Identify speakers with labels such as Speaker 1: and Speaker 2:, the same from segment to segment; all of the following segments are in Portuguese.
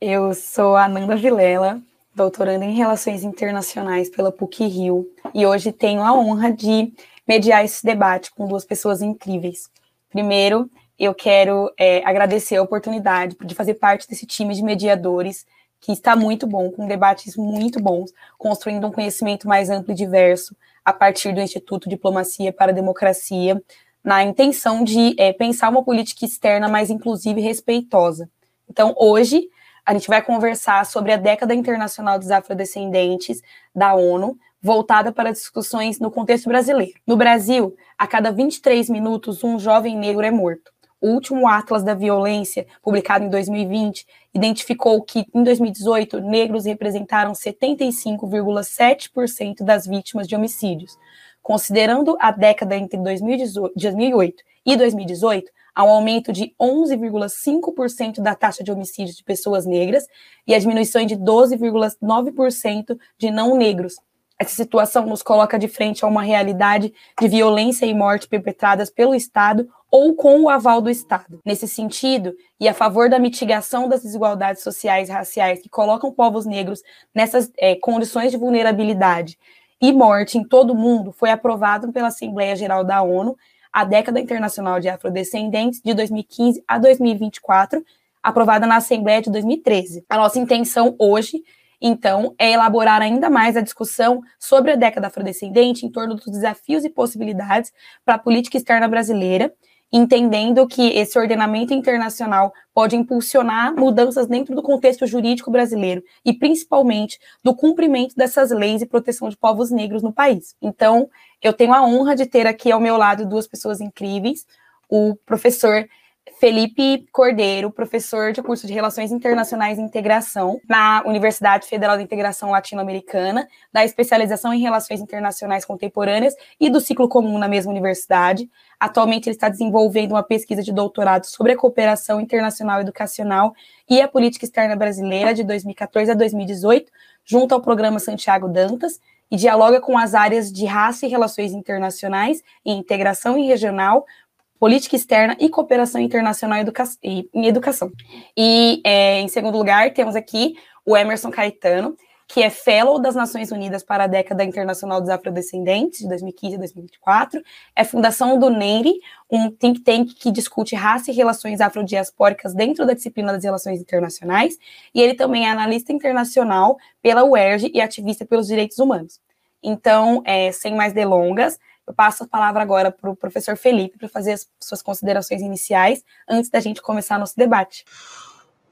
Speaker 1: Eu sou a Ananda Vilela, doutoranda em Relações Internacionais pela PUC-Rio, e hoje tenho a honra de mediar esse debate com duas pessoas incríveis. Primeiro, eu quero é, agradecer a oportunidade de fazer parte desse time de mediadores, que está muito bom, com debates muito bons, construindo um conhecimento mais amplo e diverso a partir do Instituto Diplomacia para a Democracia, na intenção de é, pensar uma política externa mais inclusiva e respeitosa. Então, hoje, a gente vai conversar sobre a década internacional dos afrodescendentes da ONU, voltada para discussões no contexto brasileiro. No Brasil, a cada 23 minutos, um jovem negro é morto. O último Atlas da Violência, publicado em 2020, identificou que, em 2018, negros representaram 75,7% das vítimas de homicídios. Considerando a década entre 2008 e 2018, há um aumento de 11,5% da taxa de homicídios de pessoas negras e a diminuição de 12,9% de não negros. Essa situação nos coloca de frente a uma realidade de violência e morte perpetradas pelo Estado ou com o aval do Estado. Nesse sentido, e a favor da mitigação das desigualdades sociais e raciais que colocam povos negros nessas é, condições de vulnerabilidade e morte em todo o mundo, foi aprovado pela Assembleia Geral da ONU a Década Internacional de Afrodescendentes de 2015 a 2024, aprovada na Assembleia de 2013. A nossa intenção hoje, então, é elaborar ainda mais a discussão sobre a década afrodescendente em torno dos desafios e possibilidades para a política externa brasileira entendendo que esse ordenamento internacional pode impulsionar mudanças dentro do contexto jurídico brasileiro e principalmente do cumprimento dessas leis e proteção de povos negros no país. Então, eu tenho a honra de ter aqui ao meu lado duas pessoas incríveis, o professor Felipe Cordeiro, professor de curso de Relações Internacionais e Integração na Universidade Federal de Integração Latino-Americana, da especialização em Relações Internacionais Contemporâneas e do ciclo comum na mesma universidade. Atualmente ele está desenvolvendo uma pesquisa de doutorado sobre a cooperação internacional educacional e a política externa brasileira de 2014 a 2018, junto ao programa Santiago Dantas, e dialoga com as áreas de raça e relações internacionais e integração e regional, política externa e cooperação internacional em educação. E, é, em segundo lugar, temos aqui o Emerson Caetano, que é Fellow das Nações Unidas para a Década Internacional dos Afrodescendentes, de 2015 a 2024, é fundação do NEIRI, um think tank que discute raça e relações afrodiaspóricas dentro da disciplina das relações internacionais, e ele também é analista internacional pela UERJ e ativista pelos direitos humanos. Então, é, sem mais delongas, eu passo a palavra agora para o professor Felipe para fazer as suas considerações iniciais antes da gente começar nosso debate.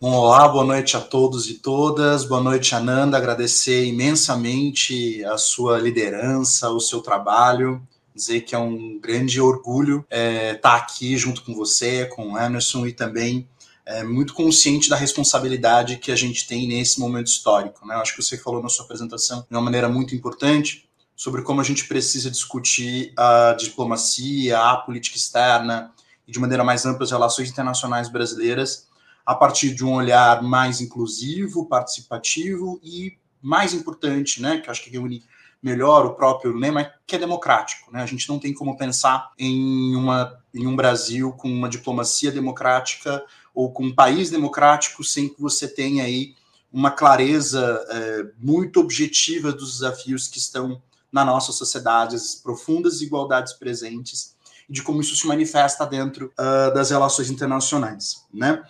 Speaker 2: Olá, boa noite a todos e todas. Boa noite, Ananda. Agradecer imensamente a sua liderança, o seu trabalho. Dizer que é um grande orgulho estar é, tá aqui junto com você, com o Anderson e também é, muito consciente da responsabilidade que a gente tem nesse momento histórico. Né? Eu acho que você falou na sua apresentação de uma maneira muito importante sobre como a gente precisa discutir a diplomacia, a política externa e, de maneira mais ampla, as relações internacionais brasileiras a partir de um olhar mais inclusivo, participativo e, mais importante, né, que acho que reúne melhor o próprio lema, que é democrático. Né? A gente não tem como pensar em, uma, em um Brasil com uma diplomacia democrática ou com um país democrático sem que você tenha aí uma clareza é, muito objetiva dos desafios que estão na nossa sociedade, as profundas desigualdades presentes e de como isso se manifesta dentro uh, das relações internacionais, né?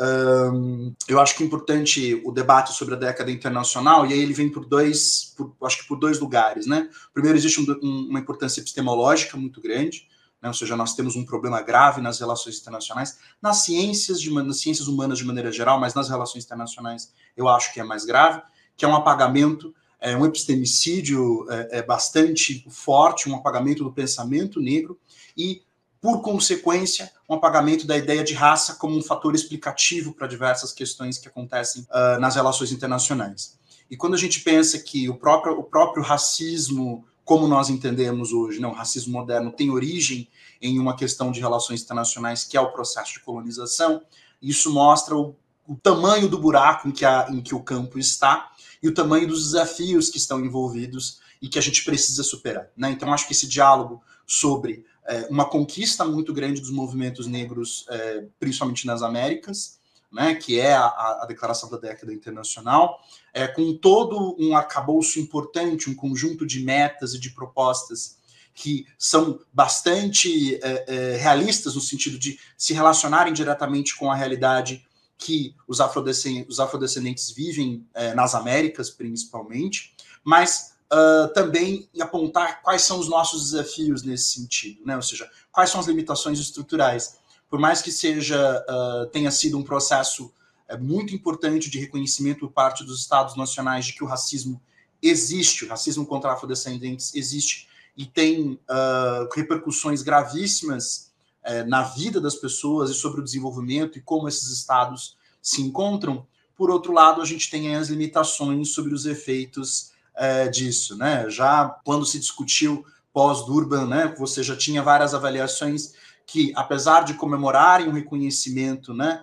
Speaker 2: Um, eu acho que é importante o debate sobre a década internacional, e aí ele vem por dois, por, acho que por dois lugares, né? Primeiro, existe um, um, uma importância epistemológica muito grande, né? ou seja, nós temos um problema grave nas relações internacionais, nas ciências, de, nas ciências humanas de maneira geral, mas nas relações internacionais eu acho que é mais grave, que é um apagamento é um epistemicídio é, é bastante forte, um apagamento do pensamento negro e, por consequência, um apagamento da ideia de raça como um fator explicativo para diversas questões que acontecem uh, nas relações internacionais. E quando a gente pensa que o próprio, o próprio racismo, como nós entendemos hoje, não, né, o racismo moderno tem origem em uma questão de relações internacionais, que é o processo de colonização, isso mostra o, o tamanho do buraco em que, a, em que o campo está e o tamanho dos desafios que estão envolvidos e que a gente precisa superar. Né? Então, acho que esse diálogo sobre é, uma conquista muito grande dos movimentos negros, é, principalmente nas Américas, né, que é a, a Declaração da Década Internacional, é, com todo um arcabouço importante, um conjunto de metas e de propostas que são bastante é, é, realistas no sentido de se relacionarem diretamente com a realidade que os afrodescendentes, os afrodescendentes vivem é, nas Américas, principalmente, mas uh, também apontar quais são os nossos desafios nesse sentido, né? ou seja, quais são as limitações estruturais. Por mais que seja uh, tenha sido um processo é, muito importante de reconhecimento por parte dos Estados nacionais de que o racismo existe, o racismo contra afrodescendentes existe e tem uh, repercussões gravíssimas é, na vida das pessoas e sobre o desenvolvimento e como esses estados se encontram. Por outro lado, a gente tem as limitações sobre os efeitos é, disso, né? Já quando se discutiu pós-Durban, né, você já tinha várias avaliações que, apesar de comemorarem o reconhecimento, né,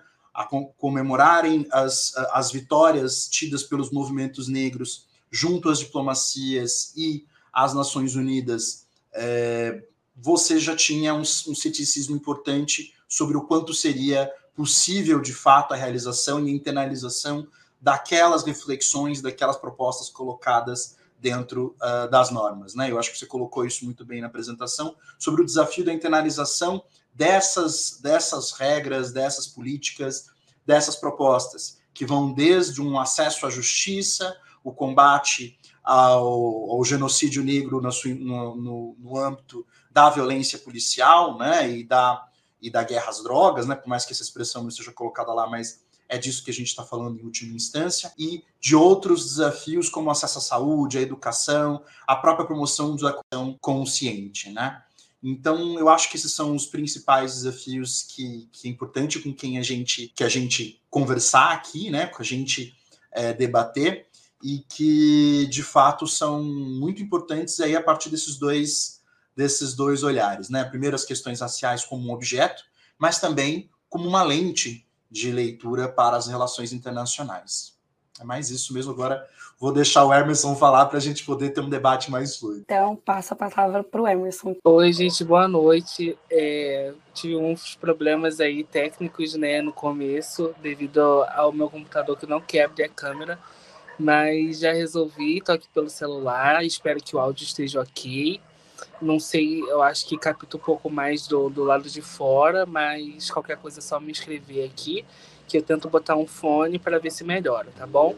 Speaker 2: comemorarem as, as vitórias tidas pelos movimentos negros junto às diplomacias e às Nações Unidas, é, você já tinha um, um ceticismo importante sobre o quanto seria possível, de fato, a realização e a internalização daquelas reflexões, daquelas propostas colocadas dentro uh, das normas. Né? Eu acho que você colocou isso muito bem na apresentação, sobre o desafio da internalização dessas, dessas regras, dessas políticas, dessas propostas, que vão desde um acesso à justiça, o combate ao, ao genocídio negro no, no, no, âmbito da violência policial né, e, da, e da guerra às drogas, né, por mais que essa expressão não esteja colocada lá, mas é disso que a gente está falando em última instância, e de outros desafios como acesso à saúde, à educação, a própria promoção da educação consciente, né? Então, eu acho que esses são os principais desafios que, que é importante com quem a gente que a gente conversar aqui, né? Com a gente é, debater e que de fato são muito importantes aí a partir desses dois desses dois olhares, né? Primeiro as questões raciais como um objeto, mas também como uma lente de leitura para as relações internacionais. É mais isso mesmo. Agora vou deixar o Emerson falar para a gente poder ter um debate mais fluido.
Speaker 1: Então, passo a palavra para o Emerson.
Speaker 3: Oi, gente, boa noite. É, tive uns problemas aí técnicos né, no começo, devido ao meu computador que não quer abrir a câmera, mas já resolvi, estou aqui pelo celular, espero que o áudio esteja ok. Não sei, eu acho que capta um pouco mais do, do lado de fora, mas qualquer coisa é só me escrever aqui, que eu tento botar um fone para ver se melhora, tá bom?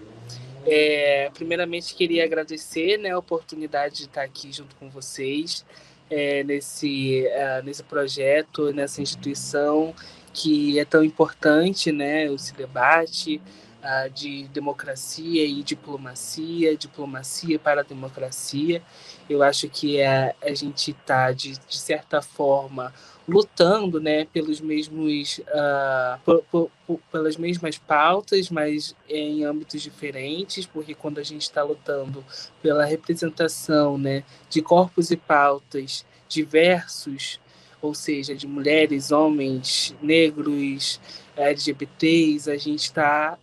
Speaker 3: É, primeiramente, queria agradecer né, a oportunidade de estar aqui junto com vocês é, nesse, uh, nesse projeto, nessa instituição que é tão importante, né, esse debate uh, de democracia e diplomacia, diplomacia para a democracia. Eu acho que a, a gente está, de, de certa forma, lutando né, pelos mesmos, uh, por, por, por, pelas mesmas pautas, mas em âmbitos diferentes, porque quando a gente está lutando pela representação né, de corpos e pautas diversos, ou seja, de mulheres, homens, negros, LGBTs, a gente está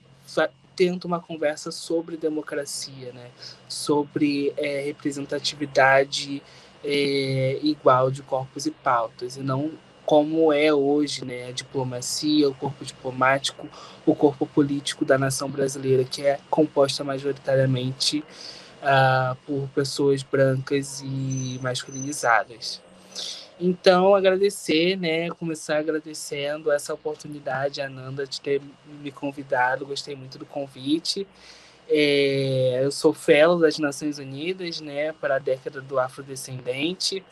Speaker 3: tendo uma conversa sobre democracia, né? sobre é, representatividade é, igual de corpos e pautas, e não como é hoje né, a diplomacia, o corpo diplomático, o corpo político da nação brasileira, que é composta majoritariamente uh, por pessoas brancas e masculinizadas. Então, agradecer, né? Começar agradecendo essa oportunidade, Ananda, de ter me convidado. Gostei muito do convite. É, eu sou fellow das Nações Unidas, né, para a década do afrodescendente.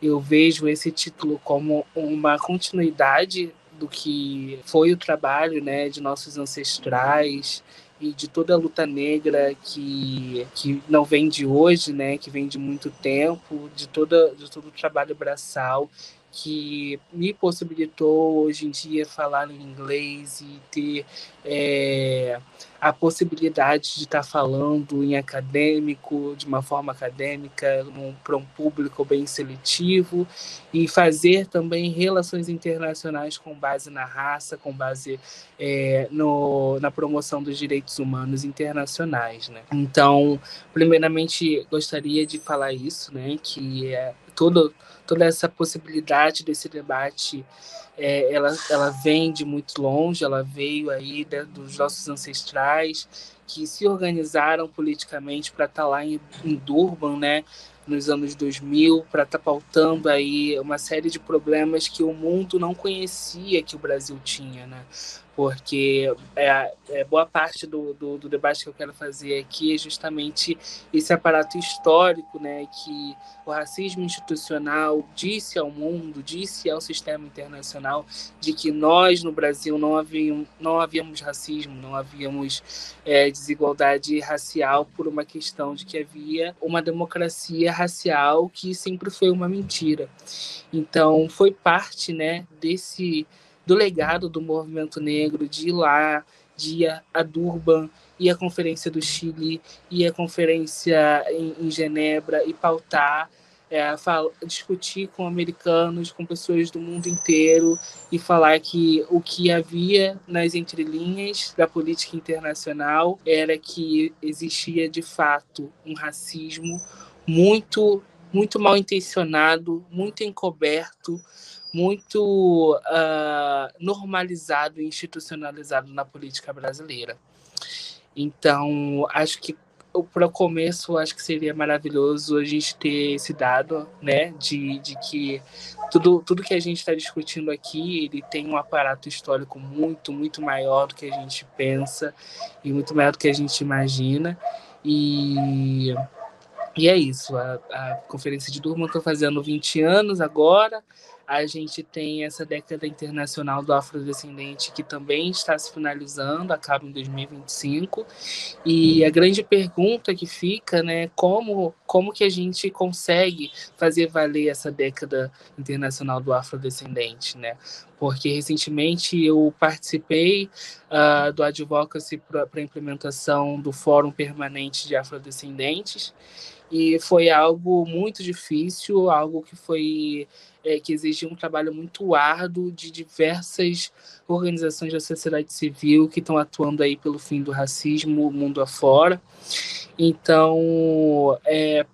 Speaker 3: Eu vejo esse título como uma continuidade do que foi o trabalho, né, de nossos ancestrais, e de toda a luta negra que, que não vem de hoje, né, que vem de muito tempo, de, toda, de todo o trabalho braçal que me possibilitou hoje em dia falar em inglês e ter é, a possibilidade de estar falando em acadêmico, de uma forma acadêmica, para um público bem seletivo, e fazer também relações internacionais com base na raça, com base é, no, na promoção dos direitos humanos internacionais. Né? Então, primeiramente, gostaria de falar isso, né, que é Todo, toda essa possibilidade desse debate é, ela, ela vem de muito longe, ela veio aí né, dos nossos ancestrais que se organizaram politicamente para estar tá lá em, em Durban, né, nos anos 2000, para estar tá pautando aí uma série de problemas que o mundo não conhecia que o Brasil tinha, né? Porque é, é boa parte do, do, do, debate que eu quero fazer aqui é justamente esse aparato histórico, né, que o racismo institucional disse ao mundo, disse ao sistema internacional de que nós no Brasil não havíamos, não havíamos racismo, não havíamos é, desigualdade racial por uma questão de que havia uma democracia racial que sempre foi uma mentira. Então foi parte, né, desse do legado do movimento negro, de ir lá, de ir a Durban, ir à Conferência do Chile, ir à Conferência em, em Genebra e pautar, é, fala, discutir com americanos, com pessoas do mundo inteiro e falar que o que havia nas entrelinhas da política internacional era que existia de fato um racismo muito muito mal intencionado, muito encoberto, muito uh, normalizado e institucionalizado na política brasileira. Então, acho que para o começo, acho que seria maravilhoso a gente ter esse dado, né, de, de que tudo, tudo que a gente está discutindo aqui, ele tem um aparato histórico muito, muito maior do que a gente pensa e muito maior do que a gente imagina. E, e é isso, a, a Conferência de Durban está fazendo 20 anos agora, a gente tem essa década internacional do afrodescendente que também está se finalizando, acaba em 2025. E a grande pergunta que fica, né, como como que a gente consegue fazer valer essa década internacional do afrodescendente, né? Porque recentemente eu participei uh, do advocacy para a implementação do Fórum Permanente de Afrodescendentes e foi algo muito difícil, algo que foi é, que exigiu um trabalho muito árduo de diversas organizações da sociedade civil que estão atuando aí pelo fim do racismo mundo afora. Então, é,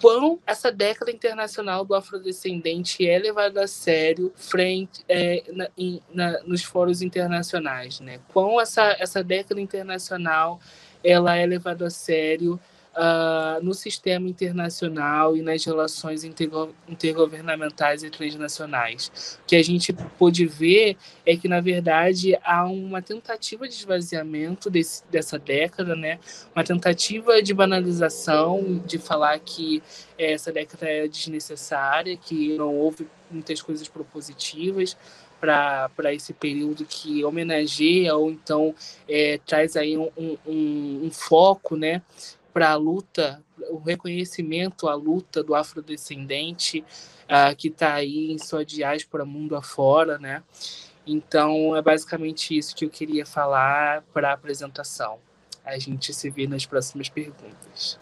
Speaker 3: quão essa década internacional do afrodescendente é levada a sério frente é, na, in, na, nos fóruns internacionais, né? Quão essa, essa década internacional ela é levada a sério uh, no sistema internacional e nas relações intergo intergovernamentais e transnacionais. O que a gente pôde ver é que, na verdade, há uma tentativa de esvaziamento desse, dessa década, né? uma tentativa de banalização, de falar que essa década é desnecessária, que não houve muitas coisas propositivas para esse período que homenageia ou então é, traz aí um, um, um foco né, para a luta, o reconhecimento à luta do afrodescendente uh, que está aí em sua diáspora mundo afora, né? Então, é basicamente isso que eu queria falar para a apresentação. A gente se vê nas próximas perguntas.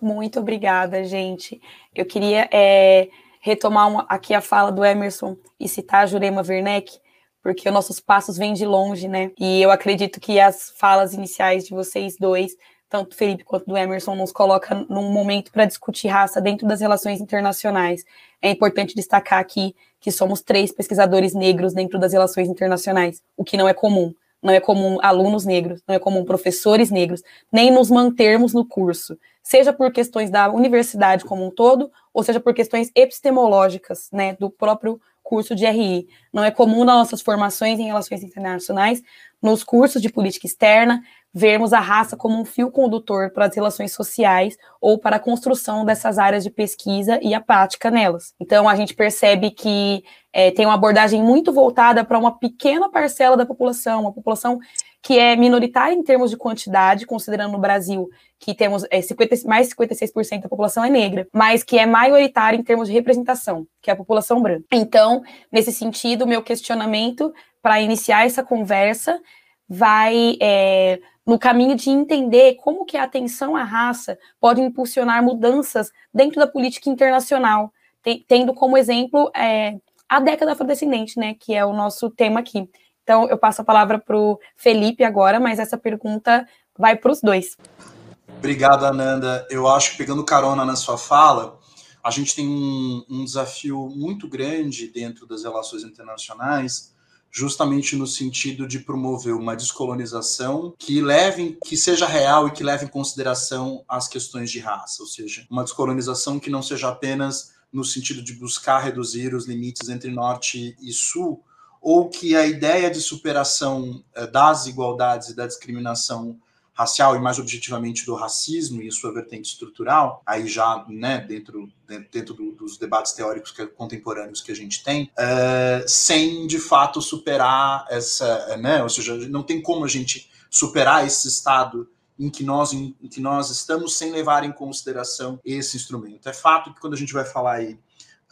Speaker 1: Muito obrigada, gente. Eu queria é, retomar uma, aqui a fala do Emerson e citar a Jurema Werneck, porque os nossos passos vêm de longe, né? E eu acredito que as falas iniciais de vocês dois tanto Felipe quanto do Emerson, nos coloca num momento para discutir raça dentro das relações internacionais. É importante destacar aqui que somos três pesquisadores negros dentro das relações internacionais, o que não é comum. Não é comum alunos negros, não é comum professores negros, nem nos mantermos no curso, seja por questões da universidade como um todo, ou seja por questões epistemológicas, né, do próprio curso de RI. Não é comum nas nossas formações em relações internacionais, nos cursos de política externa, vermos a raça como um fio condutor para as relações sociais ou para a construção dessas áreas de pesquisa e a prática nelas. Então, a gente percebe que é, tem uma abordagem muito voltada para uma pequena parcela da população, uma população que é minoritária em termos de quantidade, considerando no Brasil que temos é, 50, mais de 56% da população é negra, mas que é maioritária em termos de representação, que é a população branca. Então, nesse sentido, meu questionamento para iniciar essa conversa vai é, no caminho de entender como que a atenção à raça pode impulsionar mudanças dentro da política internacional, tendo como exemplo é, a década afrodescendente, né, que é o nosso tema aqui. Então, eu passo a palavra para o Felipe agora, mas essa pergunta vai para os dois.
Speaker 2: Obrigado, Ananda. Eu acho que pegando carona na sua fala, a gente tem um, um desafio muito grande dentro das relações internacionais justamente no sentido de promover uma descolonização que leve, que seja real e que leve em consideração as questões de raça, ou seja, uma descolonização que não seja apenas no sentido de buscar reduzir os limites entre norte e sul, ou que a ideia de superação eh, das desigualdades e da discriminação racial e mais objetivamente do racismo e sua vertente estrutural, aí já né, dentro, dentro do, dos debates teóricos que, contemporâneos que a gente tem, é, sem de fato superar essa, né, ou seja, não tem como a gente superar esse estado em que nós em que nós estamos sem levar em consideração esse instrumento. É fato que quando a gente vai falar aí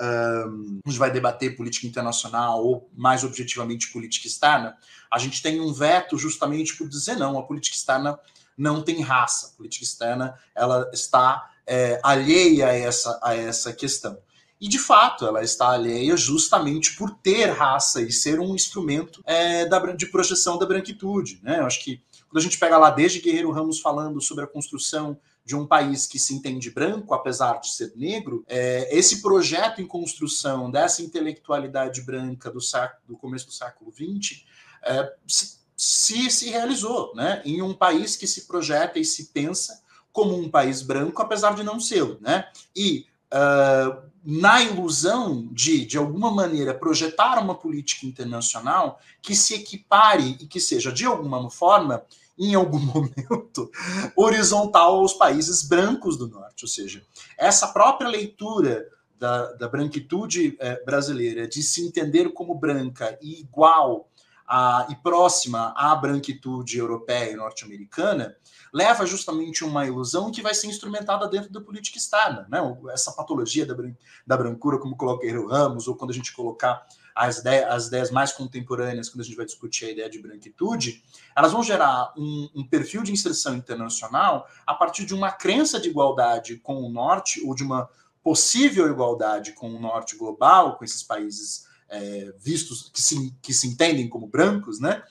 Speaker 2: um, a gente vai debater política internacional ou mais objetivamente política externa, a gente tem um veto justamente por dizer não, a política externa não tem raça. A política externa ela está é, alheia a essa, a essa questão. E, de fato, ela está alheia justamente por ter raça e ser um instrumento é, da, de projeção da branquitude. Né? Eu acho que quando a gente pega lá desde Guerreiro Ramos falando sobre a construção de um país que se entende branco, apesar de ser negro, é, esse projeto em construção dessa intelectualidade branca do, século, do começo do século XX é, se, se realizou, né? Em um país que se projeta e se pensa como um país branco, apesar de não ser, né? E uh, na ilusão de, de alguma maneira, projetar uma política internacional que se equipare e que seja, de alguma forma, em algum momento, horizontal aos países brancos do norte. Ou seja, essa própria leitura da, da branquitude eh, brasileira, de se entender como branca e igual a, e próxima à branquitude europeia e norte-americana, leva justamente uma ilusão que vai ser instrumentada dentro da política externa. Né? Essa patologia da, bran da brancura, como coloca o Ramos, ou quando a gente colocar as ideias, as ideias mais contemporâneas, quando a gente vai discutir a ideia de branquitude, elas vão gerar um, um, perfil de inserção internacional a partir de uma crença de igualdade com o norte, ou de uma possível igualdade com o norte global, com esses países é, vistos, que se, que se entendem como brancos, né?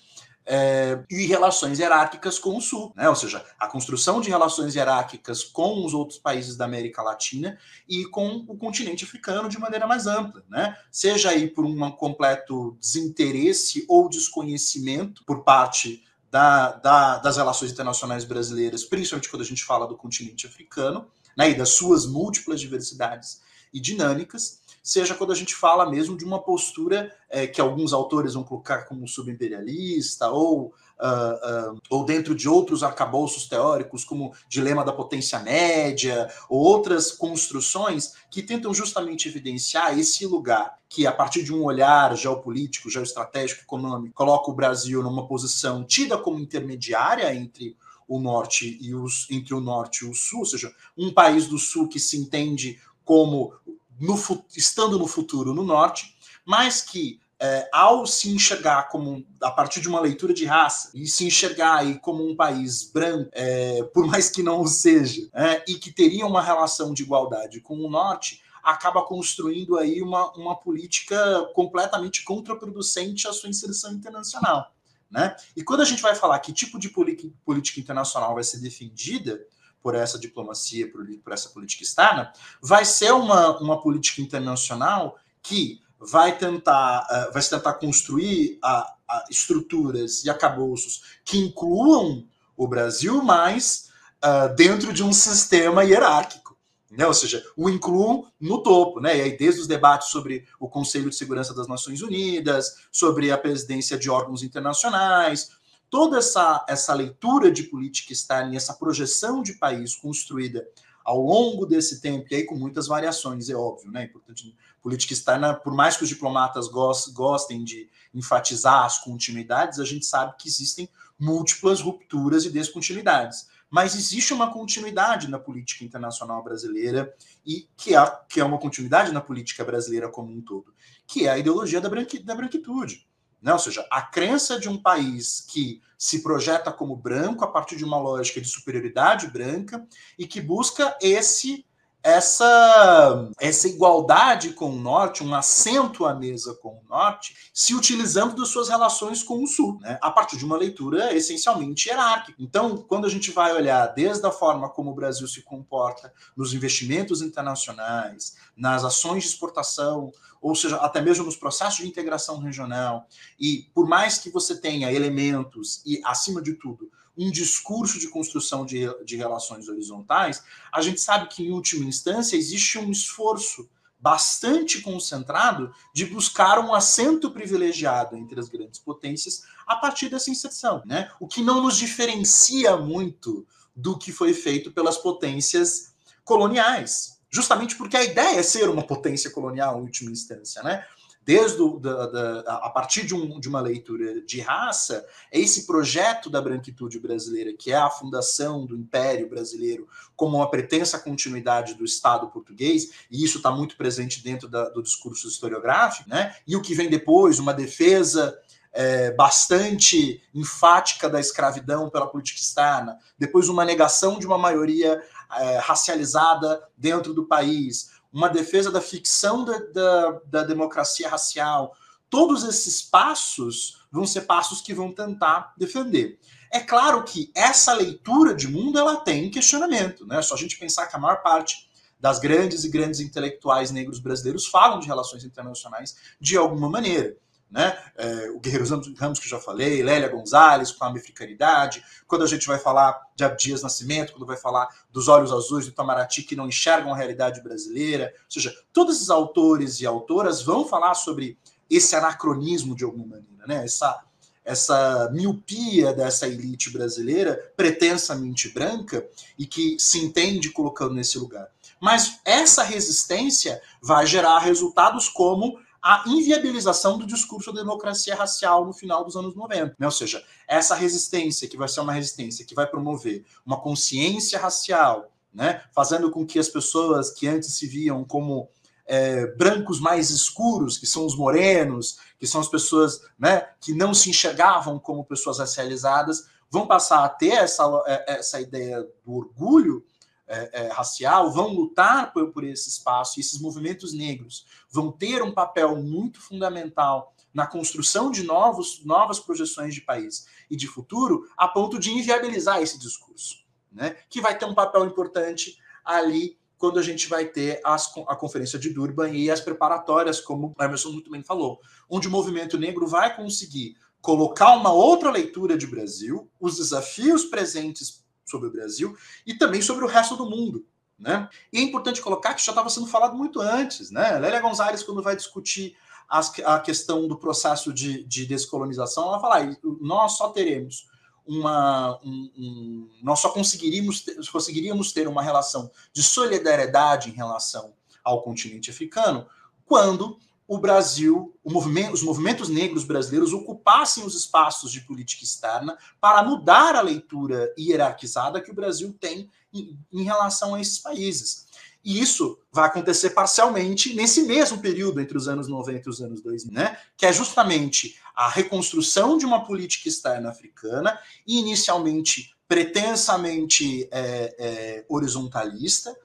Speaker 2: É, e relações hierárquicas com o Sul, né? ou seja, a construção de relações hierárquicas com os outros países da América Latina e com o continente africano de maneira mais ampla, né? seja aí por um completo desinteresse ou desconhecimento por parte da, da, das relações internacionais brasileiras, principalmente quando a gente fala do continente africano, né? e das suas múltiplas diversidades e dinâmicas, seja quando a gente fala mesmo de uma postura é, que alguns autores vão colocar como subimperialista, ou, uh, uh, ou dentro de outros arcabouços teóricos, como dilema da potência média, ou outras construções que tentam justamente evidenciar esse lugar que, a partir de um olhar geopolítico, geoestratégico, econômico, coloca o Brasil numa posição tida como intermediária entre o norte e os entre o norte e o sul, ou seja, um país do sul que se entende como no, estando no futuro no norte, mas que é, ao se enxergar como a partir de uma leitura de raça e se enxergar aí como um país branco, é, por mais que não o seja, é, e que teria uma relação de igualdade com o norte, acaba construindo aí uma, uma política completamente contraproducente à sua inserção internacional. Né? E quando a gente vai falar que tipo de política internacional vai ser defendida, por essa diplomacia, por, por essa política externa, vai ser uma, uma política internacional que vai tentar, uh, vai tentar construir a, a estruturas e acabouços que incluam o Brasil, mas uh, dentro de um sistema hierárquico. Né? Ou seja, o incluam no topo, né? E aí, desde os debates sobre o Conselho de Segurança das Nações Unidas, sobre a presidência de órgãos internacionais, toda essa, essa leitura de política e essa projeção de país construída ao longo desse tempo, e aí com muitas variações, é óbvio, né? Importante, política externa, por mais que os diplomatas gostem de enfatizar as continuidades, a gente sabe que existem múltiplas rupturas e descontinuidades. Mas existe uma continuidade na política internacional brasileira, e que é, que é uma continuidade na política brasileira como um todo, que é a ideologia da, branqui, da branquitude. Né? Ou seja, a crença de um país que se projeta como branco a partir de uma lógica de superioridade branca e que busca esse essa, essa igualdade com o Norte, um assento à mesa com o Norte, se utilizando das suas relações com o Sul, né? a partir de uma leitura essencialmente hierárquica. Então, quando a gente vai olhar desde a forma como o Brasil se comporta nos investimentos internacionais, nas ações de exportação, ou seja, até mesmo nos processos de integração regional, e por mais que você tenha elementos e, acima de tudo, um discurso de construção de, de relações horizontais, a gente sabe que, em última instância, existe um esforço bastante concentrado de buscar um assento privilegiado entre as grandes potências a partir dessa inserção, né? O que não nos diferencia muito do que foi feito pelas potências coloniais, justamente porque a ideia é ser uma potência colonial em última instância, né? Desde o, da, da, a partir de, um, de, uma leitura de raça, é esse projeto da branquitude brasileira, que é a fundação do Império Brasileiro como uma pretensa continuidade do Estado português, e isso está muito presente dentro da, do discurso historiográfico, né? e o que vem depois, uma defesa é, bastante enfática da escravidão pela política externa, depois uma negação de uma maioria é, racializada dentro do país, uma defesa da ficção da, da, da democracia racial. Todos esses passos vão ser passos que vão tentar defender. É claro que essa leitura de mundo ela tem questionamento, né? Só a gente pensar que a maior parte das grandes e grandes intelectuais negros brasileiros falam de relações internacionais de alguma maneira né? É, o Guerreiro Ramos, que eu já falei, Lélia Gonzalez com a africanidade, quando a gente vai falar de Abdias Nascimento, quando vai falar dos Olhos Azuis do Itamaraty que não enxergam a realidade brasileira, ou seja, todos esses autores e autoras vão falar sobre esse anacronismo de alguma maneira, né? Essa essa miopia dessa elite brasileira, pretensamente branca, e que se entende colocando nesse lugar. Mas essa resistência vai gerar resultados como a inviabilização do discurso da democracia racial no final dos anos 90. Né? Ou seja, essa resistência, que vai ser uma resistência que vai promover uma consciência racial, né? fazendo com que as pessoas que antes se viam como é, brancos mais escuros, que são os morenos, que são as pessoas né, que não se enxergavam como pessoas racializadas, vão passar a ter essa, é, essa ideia do orgulho é, é, racial vão lutar por, por esse espaço, e esses movimentos negros vão ter um papel muito fundamental na construção de novos, novas projeções de país e de futuro, a ponto de inviabilizar esse discurso, né? que vai ter um papel importante ali quando a gente vai ter as, a Conferência de Durban e as preparatórias, como o Emerson muito bem falou, onde o movimento negro vai conseguir colocar uma outra leitura de Brasil, os desafios presentes sobre o Brasil e também sobre o resto do mundo. Né? E é importante colocar que já estava sendo falado muito antes. Né? Lélia Gonzalez, quando vai discutir as, a questão do processo de, de descolonização, ela fala: ah, nós só teremos uma. Um, um, nós só conseguiríamos ter, conseguiríamos ter uma relação de solidariedade em relação ao continente africano quando o Brasil, o movimento, os movimentos negros brasileiros ocupassem os espaços de política externa para mudar a leitura hierarquizada que o Brasil tem em, em relação a esses países. E isso vai acontecer parcialmente nesse mesmo período entre os anos 90 e os anos 2000, né? que é justamente a reconstrução de uma política externa africana, inicialmente pretensamente é, é, horizontalista,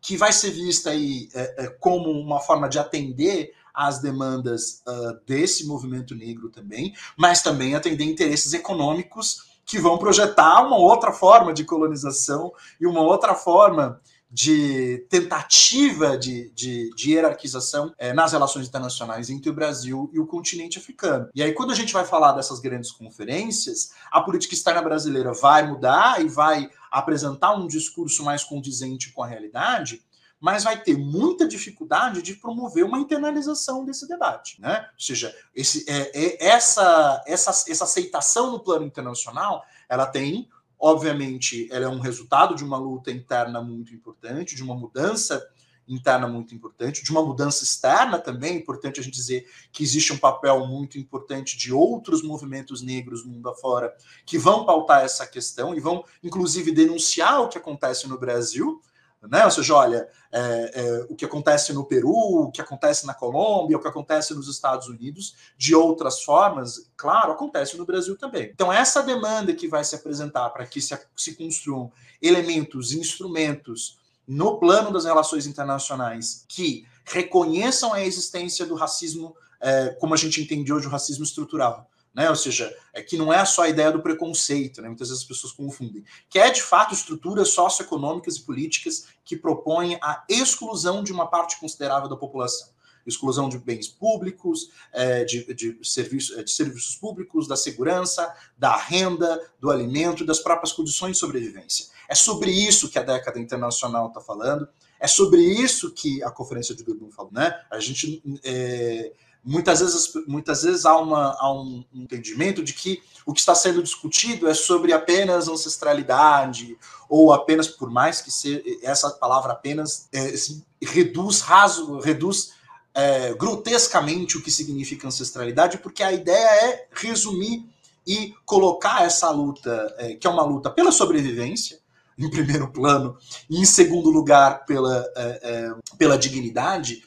Speaker 2: que vai ser vista aí é, é como uma forma de atender às demandas uh, desse movimento negro também, mas também atender interesses econômicos que vão projetar uma outra forma de colonização e uma outra forma de tentativa de, de, de hierarquização é, nas relações internacionais entre o Brasil e o continente africano. E aí, quando a gente vai falar dessas grandes conferências, a política externa brasileira vai mudar e vai apresentar um discurso mais condizente com a realidade, mas vai ter muita dificuldade de promover uma internalização desse debate. Né? Ou seja, esse, é, é, essa, essa, essa aceitação no plano internacional, ela tem, obviamente, ela é um resultado de uma luta interna muito importante, de uma mudança interna muito importante, de uma mudança externa também, é importante a gente dizer que existe um papel muito importante de outros movimentos negros mundo afora que vão pautar essa questão e vão, inclusive, denunciar o que acontece no Brasil, né? Ou seja, olha, é, é, o que acontece no Peru, o que acontece na Colômbia, o que acontece nos Estados Unidos, de outras formas, claro, acontece no Brasil também. Então, essa demanda que vai se apresentar para que se, se construam elementos, instrumentos no plano das relações internacionais que reconheçam a existência do racismo, é, como a gente entende hoje, o racismo estrutural. Né? Ou seja, é que não é só a ideia do preconceito, né? muitas vezes as pessoas confundem, que é de fato estruturas socioeconômicas e políticas que propõem a exclusão de uma parte considerável da população exclusão de bens públicos, é, de, de, serviço, é, de serviços públicos, da segurança, da renda, do alimento das próprias condições de sobrevivência. É sobre isso que a década internacional está falando, é sobre isso que a Conferência de Durban falou. Né? A gente. É, muitas vezes, muitas vezes há, uma, há um entendimento de que o que está sendo discutido é sobre apenas ancestralidade, ou apenas, por mais que seja, essa palavra apenas é, reduz, raso, reduz é, grotescamente o que significa ancestralidade, porque a ideia é resumir e colocar essa luta, é, que é uma luta pela sobrevivência, em primeiro plano, e em segundo lugar pela, é, é pela dignidade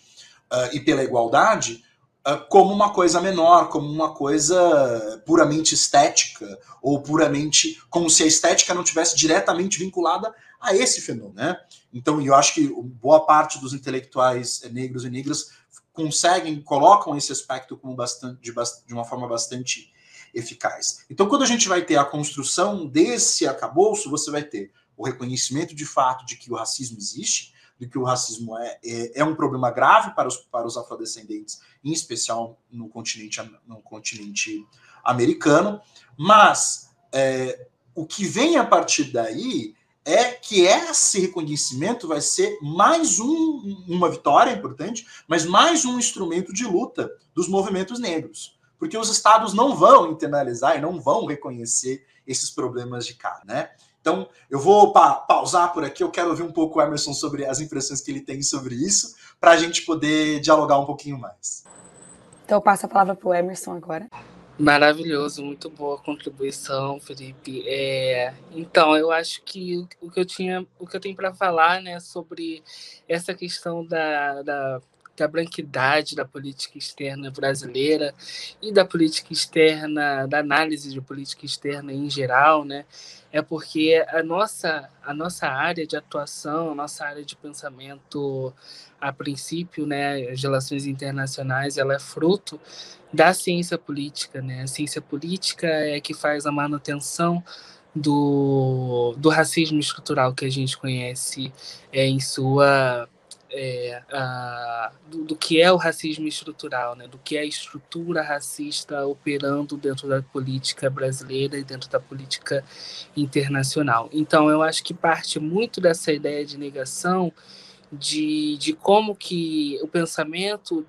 Speaker 2: é, e pela igualdade, como uma coisa menor, como uma coisa puramente estética, ou puramente como se a estética não tivesse diretamente vinculada a esse fenômeno. Né? Então, eu acho que boa parte dos intelectuais negros e negras conseguem, colocam esse aspecto como bastante, de, de uma forma bastante eficaz. Então, quando a gente vai ter a construção desse acabouço, você vai ter o reconhecimento de fato de que o racismo existe, de que o racismo é, é, é um problema grave para os, para os afrodescendentes, em especial no continente, no continente americano, mas é, o que vem a partir daí é que esse reconhecimento vai ser mais um, uma vitória importante, mas mais um instrumento de luta dos movimentos negros. Porque os estados não vão internalizar e não vão reconhecer esses problemas de cara, né? Então, eu vou pa pausar por aqui. Eu quero ouvir um pouco o Emerson sobre as impressões que ele tem sobre isso, para a gente poder dialogar um pouquinho mais.
Speaker 1: Então, eu passo a palavra para o Emerson agora.
Speaker 3: Maravilhoso, muito boa contribuição, Felipe. É, então, eu acho que o que eu tinha, o que eu tenho para falar, né, sobre essa questão da, da, da branquidade da política externa brasileira e da política externa, da análise de política externa em geral, né, é porque a nossa, a nossa área de atuação, a nossa área de pensamento, a princípio, né, as relações internacionais, ela é fruto da ciência política, né? A ciência política é que faz a manutenção do, do racismo estrutural que a gente conhece é, em sua é, a, do, do, que é o racismo estrutural, né? do que é a estrutura racista operando dentro da política brasileira e dentro da política internacional. Então, eu acho que parte muito dessa ideia de negação de, de como que o pensamento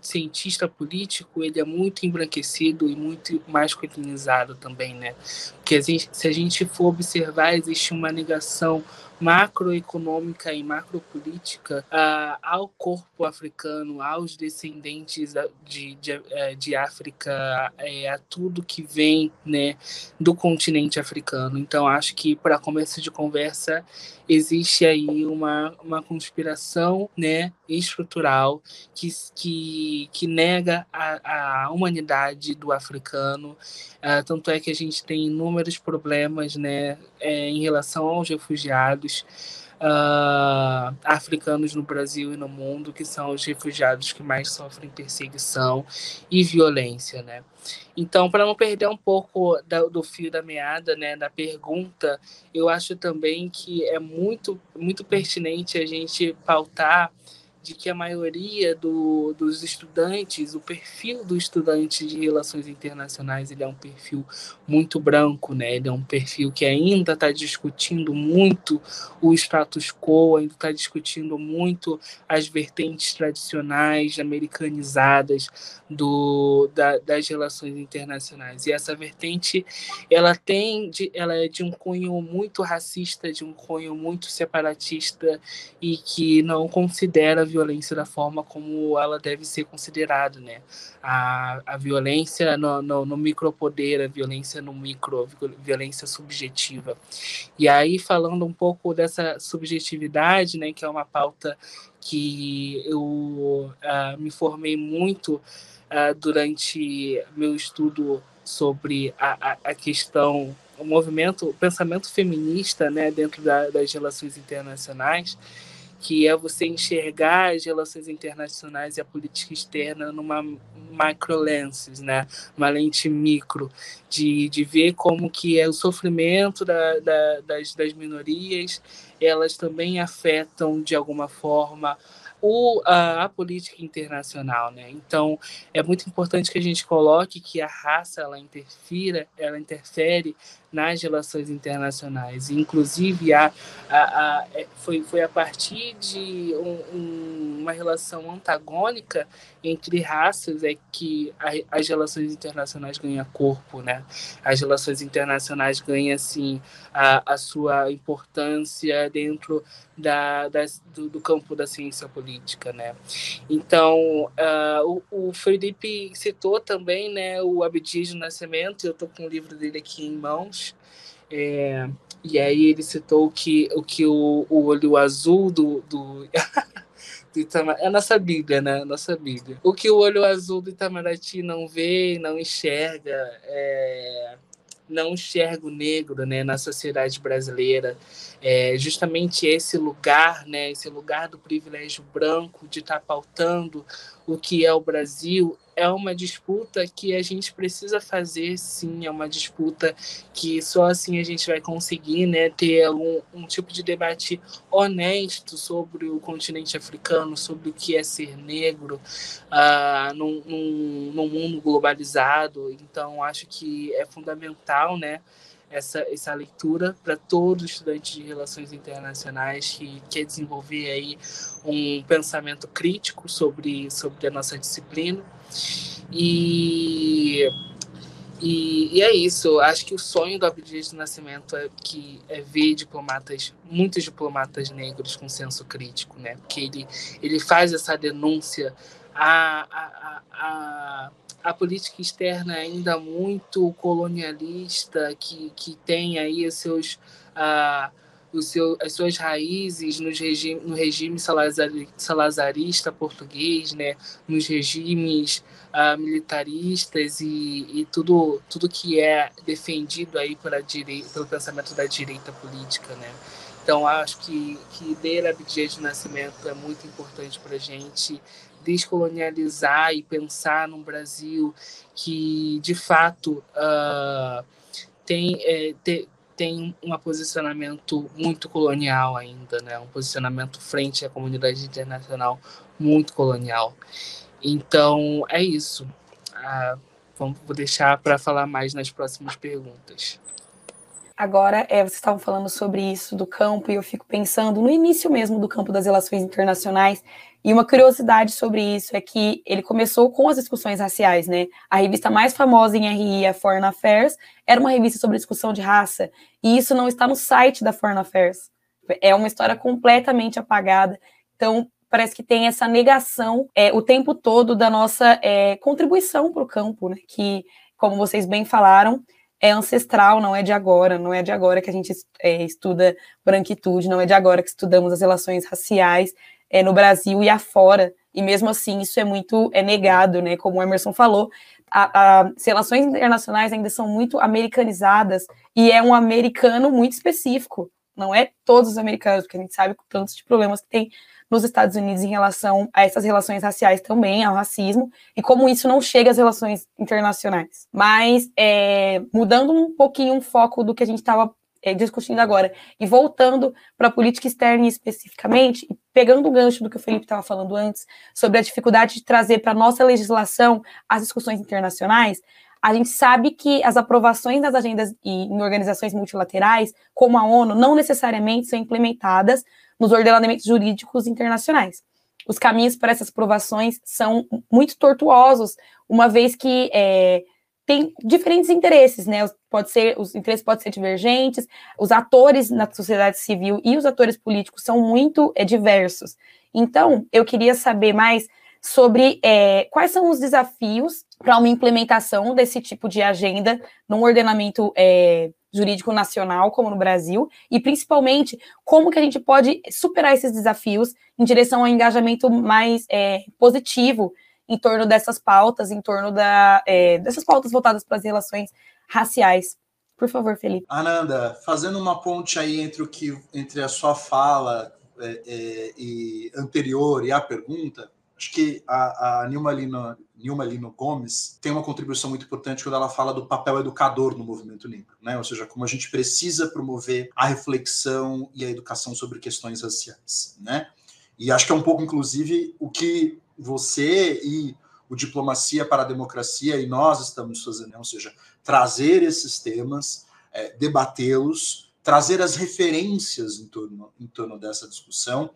Speaker 3: cientista político ele é muito embranquecido e muito masculinizado também, né? Porque se a gente for observar, existe uma negação macroeconômica e macropolítica uh, ao corpo africano, aos descendentes de, de, eh, de África, é, a tudo que vem né, do continente africano. Então, acho que, para começo de conversa, existe aí uma, uma conspiração né, estrutural que, que, que nega a, a humanidade do africano. Uh, tanto é que a gente tem inúmeros problemas né, é, em relação aos refugiados uh, africanos no Brasil e no mundo, que são os refugiados que mais sofrem perseguição e violência, né? Então, para não perder um pouco da, do fio da meada, né, da pergunta, eu acho também que é muito, muito pertinente a gente pautar de que a maioria do, dos estudantes, o perfil do estudante de relações internacionais, ele é um perfil muito branco, né? Ele é um perfil que ainda está discutindo muito o status quo, ainda está discutindo muito as vertentes tradicionais, americanizadas do, da, das relações internacionais. E essa vertente, ela tem, de, ela é de um cunho muito racista, de um cunho muito separatista e que não considera violência da forma como ela deve ser considerada, né? A, a violência no, no, no micropoder, a violência no micro, violência subjetiva. E aí, falando um pouco dessa subjetividade, né, que é uma pauta que eu uh, me formei muito uh, durante meu estudo sobre a, a, a questão o movimento, o pensamento feminista, né, dentro da, das relações internacionais, que é você enxergar as relações internacionais e a política externa numa microlenses, né? uma lente micro, de, de ver como que é o sofrimento da, da, das, das minorias, elas também afetam de alguma forma o, a, a, política internacional, né? Então é muito importante que a gente coloque que a raça ela interfira, ela interfere nas relações internacionais. Inclusive a, a, a foi, foi a partir de um, um, uma relação antagônica entre raças é que as relações internacionais ganham corpo, né? As relações internacionais ganham assim a, a sua importância dentro da, das, do, do, campo da ciência política, né? Então, uh, o, o, Felipe citou também, né, o Abdias do Nascimento, eu estou com o livro dele aqui em mãos, é, e aí ele citou que, o que o, o olho azul do, do, Itamaraty, é a nossa Bíblia, né? Nossa Bíblia. O que o olho azul do Itamaraty não vê, não enxerga, é, não enxerga o negro né, na sociedade brasileira. É justamente esse lugar, né, esse lugar do privilégio branco de estar pautando o que é o Brasil, é uma disputa que a gente precisa fazer, sim, é uma disputa que só assim a gente vai conseguir né, ter um, um tipo de debate honesto sobre o continente africano, sobre o que é ser negro uh, num, num, num mundo globalizado. Então, acho que é fundamental, né? essa, essa leitura para todo estudante de relações internacionais que quer desenvolver aí um pensamento crítico sobre, sobre a nossa disciplina. E, e, e, é isso. Acho que o sonho do Abdias do Nascimento é que é ver diplomatas, muitos diplomatas negros com senso crítico, né? Porque ele, ele faz essa denúncia a, a, a, a política externa é ainda muito colonialista, que, que tem aí os seus, uh, os seu, as suas raízes nos regime, no regime salazar, salazarista português, né? nos regimes uh, militaristas e, e, tudo, tudo que é defendido aí pela pelo pensamento da direita política. Né? Então, acho que, que ler Abdias de Nascimento é muito importante para a gente descolonializar e pensar num Brasil que, de fato, uh, tem, é, te, tem um posicionamento muito colonial ainda, né? um posicionamento frente à comunidade internacional muito colonial. Então, é isso. Vamos, vou deixar para falar mais nas próximas perguntas.
Speaker 1: Agora, é, vocês estavam falando sobre isso do campo, e eu fico pensando no início mesmo do campo das relações internacionais, e uma curiosidade sobre isso é que ele começou com as discussões raciais, né? A revista mais famosa em RI, a Foreign Affairs, era uma revista sobre discussão de raça, e isso não está no site da Foreign Affairs. É uma história completamente apagada. Então, parece que tem essa negação é, o tempo todo da nossa é, contribuição para o campo, né? Que, como vocês bem falaram, é ancestral, não é de agora, não é de agora que a gente é, estuda branquitude, não é de agora que estudamos as relações raciais é, no Brasil e afora, e mesmo assim isso é muito é negado, né? Como o Emerson falou, as relações internacionais ainda são muito americanizadas e é um americano muito específico, não é todos os americanos, porque a gente sabe tantos de problemas que tem nos Estados Unidos em relação a essas relações raciais também, ao racismo, e como isso não chega às relações internacionais. Mas, é, mudando um pouquinho o foco do que a gente estava é, discutindo agora, e voltando para a política externa especificamente, pegando o gancho do que o Felipe estava falando antes, sobre a dificuldade de trazer para a nossa legislação as discussões internacionais, a gente sabe que as aprovações das agendas em organizações multilaterais, como a ONU, não necessariamente são implementadas nos ordenamentos jurídicos internacionais. Os caminhos para essas aprovações são muito tortuosos, uma vez que é, tem diferentes interesses, né? Pode ser, os interesses podem ser divergentes, os atores na sociedade civil e os atores políticos são muito é, diversos. Então, eu queria saber mais sobre é, quais são os desafios para uma implementação desse tipo de agenda num ordenamento é, jurídico nacional, como no Brasil, e principalmente como que a gente pode superar esses desafios em direção ao engajamento mais é, positivo em torno dessas pautas, em torno da, é, dessas pautas voltadas para as relações raciais. Por favor, Felipe.
Speaker 2: Ananda, fazendo uma ponte aí entre o que entre a sua fala é, é, e anterior e a pergunta, acho que a, a Nilma, Lino, Nilma Lino Gomes tem uma contribuição muito importante quando ela fala do papel educador no movimento negro, né? Ou seja, como a gente precisa promover a reflexão e a educação sobre questões raciais, né? E acho que é um pouco, inclusive, o que você e o Diplomacia para a Democracia e nós estamos fazendo, né? ou seja, trazer esses temas, é, debatê-los, trazer as referências em torno, em torno dessa discussão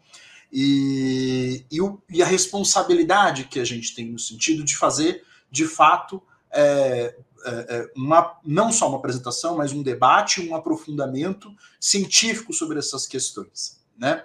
Speaker 2: e, e, o, e, a responsabilidade que a gente tem no sentido de fazer, de fato, é, é, é uma, não só uma apresentação, mas um debate, um aprofundamento científico sobre essas questões. Né?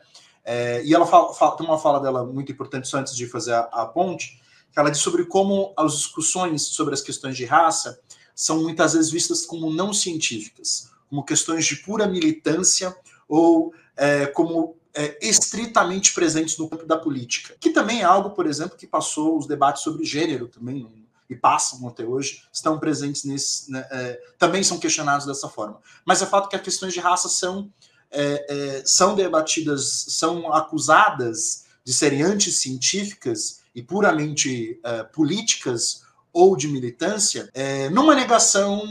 Speaker 2: É, e ela fala, fala, tem uma fala dela muito importante, só antes de fazer a, a ponte, que ela diz sobre como as discussões sobre as questões de raça são muitas vezes vistas como não científicas, como questões de pura militância ou é, como é, estritamente presentes no campo da política, que também é algo, por exemplo, que passou os debates sobre gênero também e passam até hoje, estão presentes nesse, né, é, também são questionados dessa forma. Mas é fato que as questões de raça são é, é, são debatidas, são acusadas de serem anticientíficas e puramente é, políticas ou de militância, é, numa negação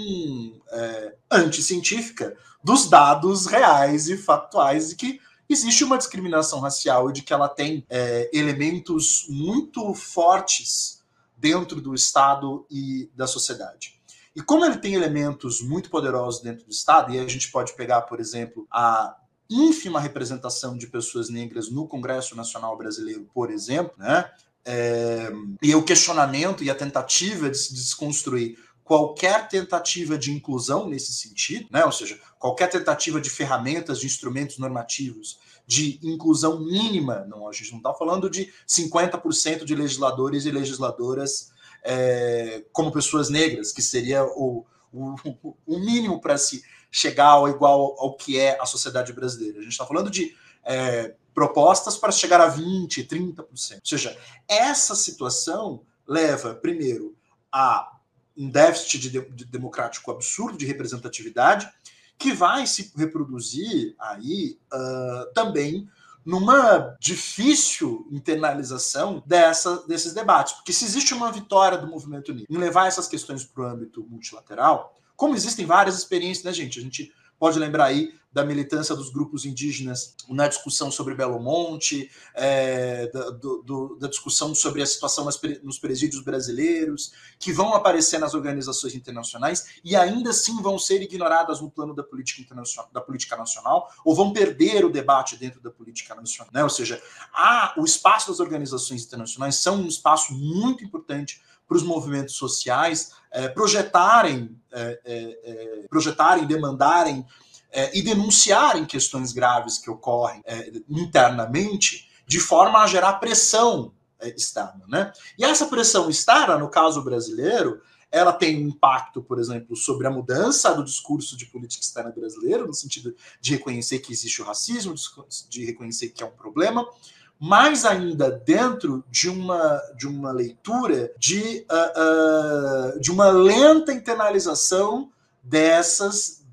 Speaker 2: é, anticientífica dos dados reais e factuais de que existe uma discriminação racial e de que ela tem é, elementos muito fortes dentro do Estado e da sociedade. E como ele tem elementos muito poderosos dentro do Estado, e a gente pode pegar, por exemplo, a ínfima representação de pessoas negras no Congresso Nacional Brasileiro, por exemplo, né? É, e o questionamento e a tentativa de se desconstruir qualquer tentativa de inclusão nesse sentido, né? ou seja, qualquer tentativa de ferramentas, de instrumentos normativos de inclusão mínima, não, a gente não está falando de 50% de legisladores e legisladoras é, como pessoas negras, que seria o, o, o mínimo para se chegar ao igual ao que é a sociedade brasileira. A gente está falando de é, propostas para chegar a 20%, 30%. Ou seja, essa situação leva, primeiro, a um déficit de, de democrático absurdo de representatividade, que vai se reproduzir aí uh, também numa difícil internalização dessa, desses debates. Porque se existe uma vitória do movimento negro em levar essas questões para o âmbito multilateral, como existem várias experiências, né, gente? A gente pode lembrar aí da militância dos grupos indígenas na discussão sobre Belo Monte, é, da, do, da, discussão sobre a situação nas, nos presídios brasileiros, que vão aparecer nas organizações internacionais e ainda assim vão ser ignoradas no plano da política internacional, da política nacional, ou vão perder o debate dentro da política nacional. Né? Ou seja, há, o espaço das organizações internacionais são um espaço muito importante para os movimentos sociais é, projetarem, é, é, projetarem, demandarem é, e denunciarem questões graves que ocorrem é, internamente, de forma a gerar pressão é, externa. Né? E essa pressão externa, no caso brasileiro, ela tem um impacto, por exemplo, sobre a mudança do discurso de política externa brasileiro, no sentido de reconhecer que existe o racismo, de reconhecer que é um problema, mais ainda dentro de uma, de uma leitura de, uh, uh, de uma lenta internalização dessas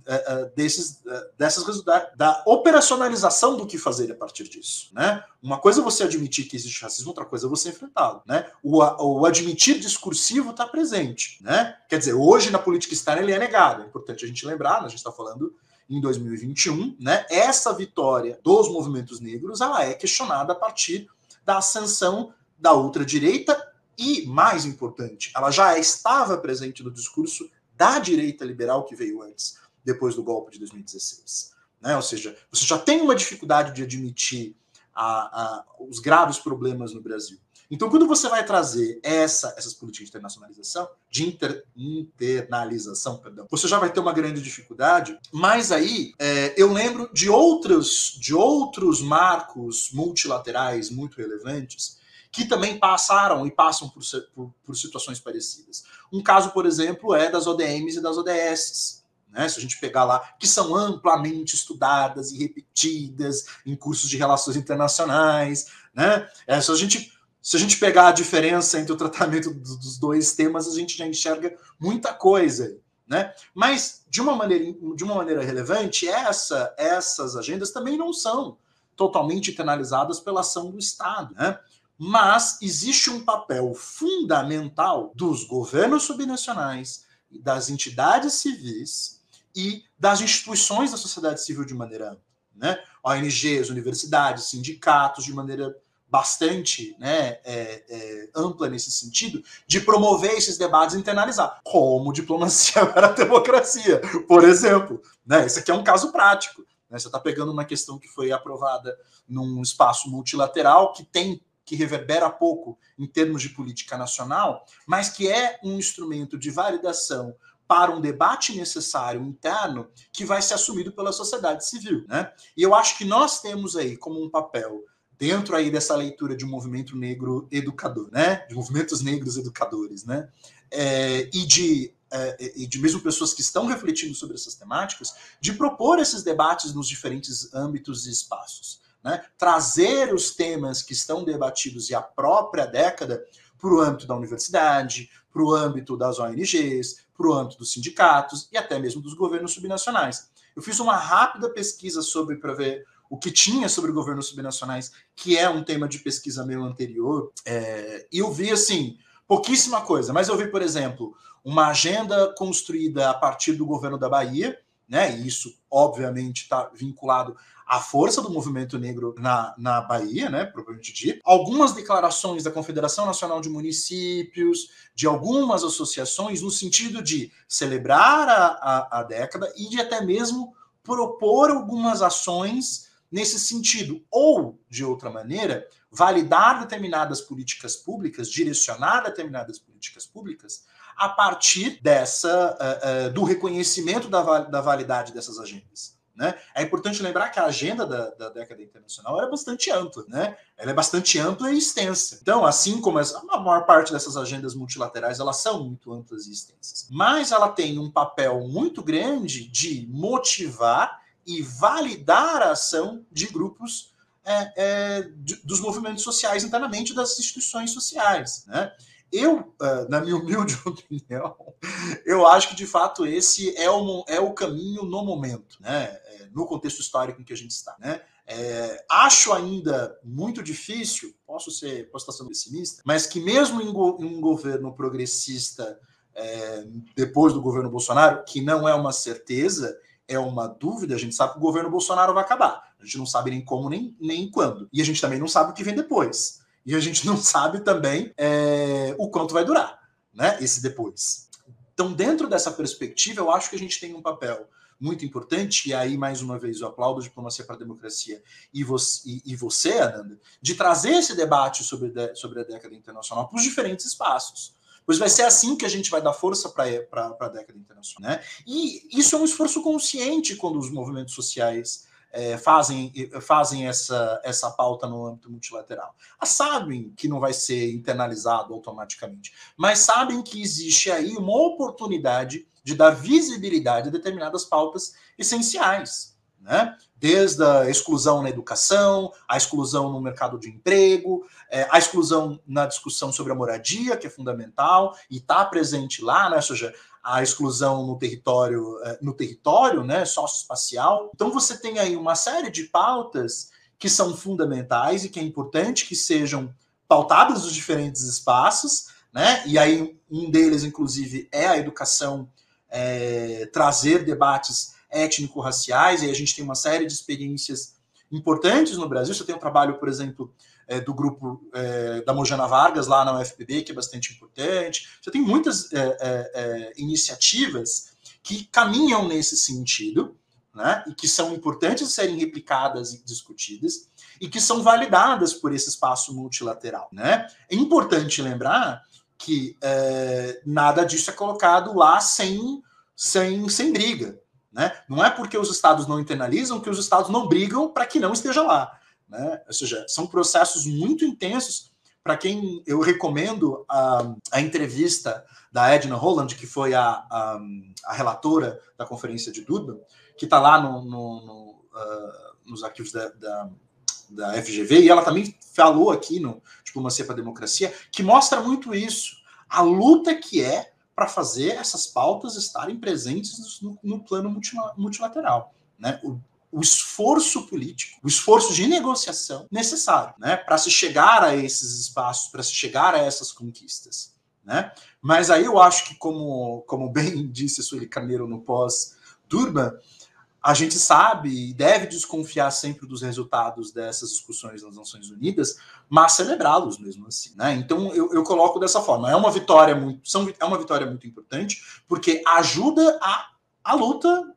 Speaker 2: desses, uh, dessas da, da, operacionalização do que fazer a partir disso. Né? Uma coisa é você admitir que existe racismo, outra coisa é você enfrentá-lo. Né? O, o admitir discursivo está presente. Né? Quer dizer, hoje na política externa ele é negado. É importante a gente lembrar, né? a gente está falando em 2021, né? Essa vitória dos movimentos negros ela é questionada a partir da ascensão da ultradireita e, mais importante, ela já estava presente no discurso da direita liberal que veio antes depois do golpe de 2016. Né? Ou seja, você já tem uma dificuldade de admitir a, a, os graves problemas no Brasil. Então, quando você vai trazer essa, essas políticas de internacionalização, de inter, internalização, perdão, você já vai ter uma grande dificuldade. Mas aí é, eu lembro de outros, de outros marcos multilaterais muito relevantes que também passaram e passam por, por, por situações parecidas. Um caso, por exemplo, é das ODMs e das ODSs né? Se a gente pegar lá, que são amplamente estudadas e repetidas em cursos de relações internacionais, né? É, se a gente se a gente pegar a diferença entre o tratamento dos dois temas, a gente já enxerga muita coisa, né? Mas, de uma, maneira, de uma maneira relevante, essa, essas agendas também não são totalmente internalizadas pela ação do Estado. Né? Mas existe um papel fundamental dos governos subnacionais, das entidades civis e das instituições da sociedade civil de maneira ampla. Né? ONGs, universidades, sindicatos, de maneira bastante né, é, é, ampla nesse sentido, de promover esses debates e internalizar, como diplomacia para a democracia, por exemplo. Né? Esse aqui é um caso prático. Né? Você está pegando uma questão que foi aprovada num espaço multilateral que tem que reverbera pouco em termos de política nacional, mas que é um instrumento de validação para um debate necessário interno que vai ser assumido pela sociedade civil, né? E eu acho que nós temos aí como um papel dentro aí dessa leitura de um movimento negro educador, né? De movimentos negros educadores, né? É, e de é, e de mesmo pessoas que estão refletindo sobre essas temáticas, de propor esses debates nos diferentes âmbitos e espaços. Né? Trazer os temas que estão debatidos e a própria década para o âmbito da universidade, para o âmbito das ONGs, para o âmbito dos sindicatos e até mesmo dos governos subnacionais. Eu fiz uma rápida pesquisa sobre para ver o que tinha sobre governos subnacionais, que é um tema de pesquisa meu anterior, é, e eu vi assim pouquíssima coisa, mas eu vi, por exemplo, uma agenda construída a partir do governo da Bahia, né? E isso, obviamente, está vinculado à força do movimento negro na, na Bahia, né? Propriamente dito. Algumas declarações da Confederação Nacional de Municípios, de algumas associações, no sentido de celebrar a, a, a década e de até mesmo propor algumas ações nesse sentido, ou, de outra maneira, validar determinadas políticas públicas, direcionar determinadas políticas públicas a partir dessa uh, uh, do reconhecimento da, da validade dessas agendas. Né? É importante lembrar que a agenda da, da, década internacional era bastante ampla, né? Ela é bastante ampla e extensa. Então, assim como as, a maior parte dessas agendas multilaterais, elas são muito amplas e extensas. Mas ela tem um papel muito grande de motivar e validar a ação de grupos é, é, de, dos movimentos sociais internamente das instituições sociais. Né? Eu, é, na minha humilde opinião, eu acho que de fato esse é o, é o caminho no momento, né? É, no contexto histórico em que a gente está. Né? É, acho ainda muito difícil, posso ser, posso estar sendo pessimista, mas que mesmo em, go, em um governo progressista é, depois do governo Bolsonaro, que não é uma certeza, é uma dúvida, a gente sabe que o governo Bolsonaro vai acabar. A gente não sabe nem como nem, nem quando. E a gente também não sabe o que vem depois. E a gente não sabe também é, o quanto vai durar, né? Esse depois. Então, dentro dessa perspectiva, eu acho que a gente tem um papel muito importante, e aí, mais uma vez, eu aplaudo a Diplomacia para a Democracia e você, e, e você Ananda, de trazer esse debate sobre, de, sobre a década internacional para os diferentes espaços. Pois vai ser assim que a gente vai dar força para a década internacional. Né? E isso é um esforço consciente quando os movimentos sociais é, fazem, fazem essa, essa pauta no âmbito multilateral. Sabem que não vai ser internalizado automaticamente, mas sabem que existe aí uma oportunidade de dar visibilidade a determinadas pautas essenciais. Né? desde a exclusão na educação, a exclusão no mercado de emprego, é, a exclusão na discussão sobre a moradia, que é fundamental e está presente lá, né? ou seja, a exclusão no território, é, no território né, socioespacial. Então você tem aí uma série de pautas que são fundamentais e que é importante que sejam pautadas nos diferentes espaços, né? E aí um deles, inclusive, é a educação, é, trazer debates étnico-raciais, e a gente tem uma série de experiências importantes no Brasil. Você tem um trabalho, por exemplo, é, do grupo é, da Mojana Vargas lá na UFPB, que é bastante importante. Você tem muitas é, é, é, iniciativas que caminham nesse sentido, né, e que são importantes serem replicadas e discutidas, e que são validadas por esse espaço multilateral. Né? É importante lembrar que é, nada disso é colocado lá sem, sem, sem briga. Né? Não é porque os estados não internalizam que os estados não brigam para que não esteja lá. Né? Ou seja, são processos muito intensos. Para quem eu recomendo a, a entrevista da Edna Holland, que foi a, a, a relatora da conferência de Durban, que está lá no, no, no, uh, nos arquivos da, da, da, FGV, e ela também falou aqui no Diplomacia para a Democracia, que mostra muito isso. A luta que é para fazer essas pautas estarem presentes no, no plano multilateral. Né? O, o esforço político, o esforço de negociação necessário, né, para se chegar a esses espaços, para se chegar a essas conquistas, né? Mas aí eu acho que como como bem disse a Sueli Carneiro no pós Durban, a gente sabe e deve desconfiar sempre dos resultados dessas discussões nas Nações Unidas, mas celebrá-los mesmo assim, né? Então eu, eu, coloco dessa forma. É uma vitória muito, são, é uma vitória muito importante porque ajuda a, a luta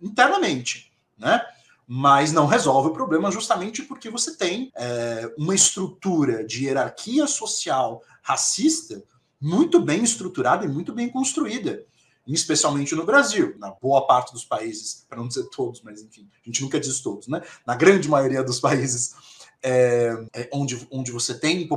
Speaker 2: internamente, né? Mas não resolve o problema justamente porque você tem é, uma estrutura de hierarquia social racista muito bem estruturada e muito bem construída, especialmente no Brasil, na boa parte dos países, para não dizer todos, mas enfim, a gente nunca diz todos, né? Na grande maioria dos países é, é, onde, onde você tem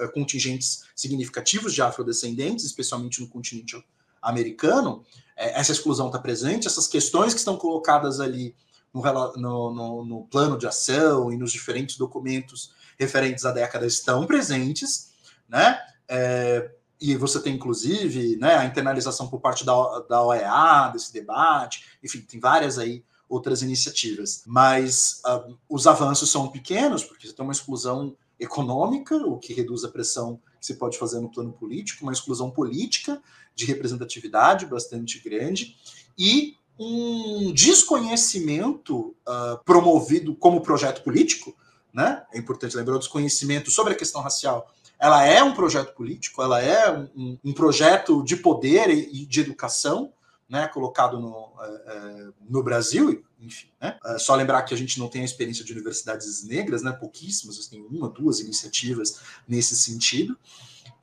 Speaker 2: é, contingentes significativos de afrodescendentes, especialmente no continente americano, é, essa exclusão está presente, essas questões que estão colocadas ali no, no, no, no, plano de ação e nos diferentes documentos referentes à década estão presentes, né? É, e você tem, inclusive, né, a internalização por parte da, da OEA, desse debate, enfim, tem várias aí outras iniciativas. Mas uh, os avanços são pequenos, porque você tem uma exclusão econômica, o que reduz a pressão que se pode fazer no plano político, uma exclusão política de representatividade bastante grande, e um desconhecimento uh, promovido como projeto político, né? É importante lembrar o desconhecimento sobre a questão racial. Ela é um projeto político, ela é um, um projeto de poder e de educação, né? Colocado no, uh, uh, no Brasil, enfim. Né? Uh, só lembrar que a gente não tem a experiência de universidades negras, né? Pouquíssimas, tem uma, duas iniciativas nesse sentido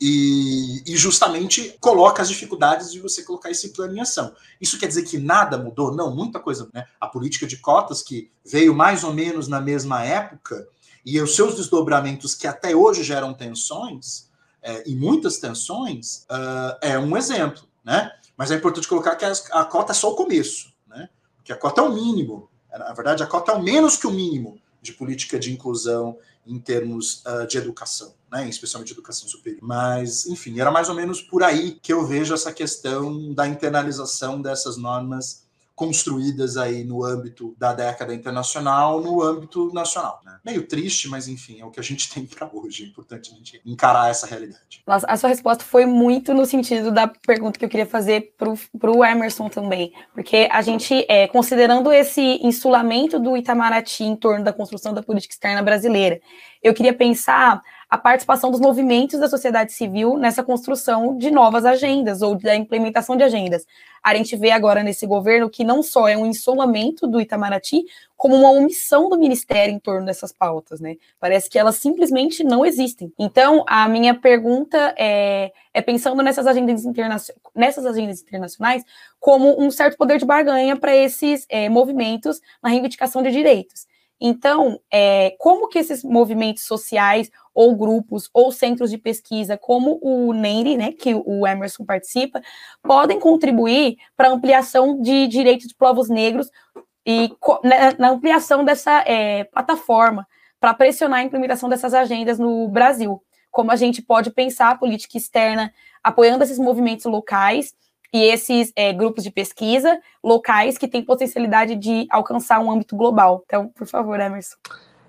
Speaker 2: e, e, justamente coloca as dificuldades de você colocar esse plano em ação. Isso quer dizer que nada mudou? Não, muita coisa. Né? A política de cotas, que veio mais ou menos na mesma época, e os seus desdobramentos, que até hoje geram tensões, é, e muitas tensões, uh, é um exemplo. Né? Mas é importante colocar que a, a cota é só o começo, né? que a cota é o mínimo. Na verdade, a cota é o menos que o mínimo de política de inclusão em termos uh, de educação, né, especialmente educação superior. Mas, enfim, era mais ou menos por aí que eu vejo essa questão da internalização dessas normas construídas aí no âmbito da década internacional, no âmbito nacional. Né? Meio triste, mas enfim, é o que a gente tem para hoje. É importante a gente encarar essa realidade.
Speaker 1: Nossa, a sua resposta foi muito no sentido da pergunta que eu queria fazer para o Emerson também, porque a gente, é, considerando esse insulamento do Itamaraty em torno da construção da política externa brasileira, eu queria pensar a participação dos movimentos da sociedade civil nessa construção de novas agendas ou da implementação de agendas. A gente vê agora nesse governo que não só é um insolamento do Itamaraty, como uma omissão do ministério em torno dessas pautas, né? Parece que elas simplesmente não existem. Então, a minha pergunta é, é pensando nessas agendas, nessas agendas internacionais como um certo poder de barganha para esses é, movimentos na reivindicação de direitos. Então, é, como que esses movimentos sociais ou grupos ou centros de pesquisa, como o NEIRI, né, que o Emerson participa, podem contribuir para a ampliação de direitos de povos negros e na, na ampliação dessa é, plataforma para pressionar a implementação dessas agendas no Brasil. Como a gente pode pensar a política externa apoiando esses movimentos locais e esses é, grupos de pesquisa locais que têm potencialidade de alcançar um âmbito global. Então, por favor, Emerson.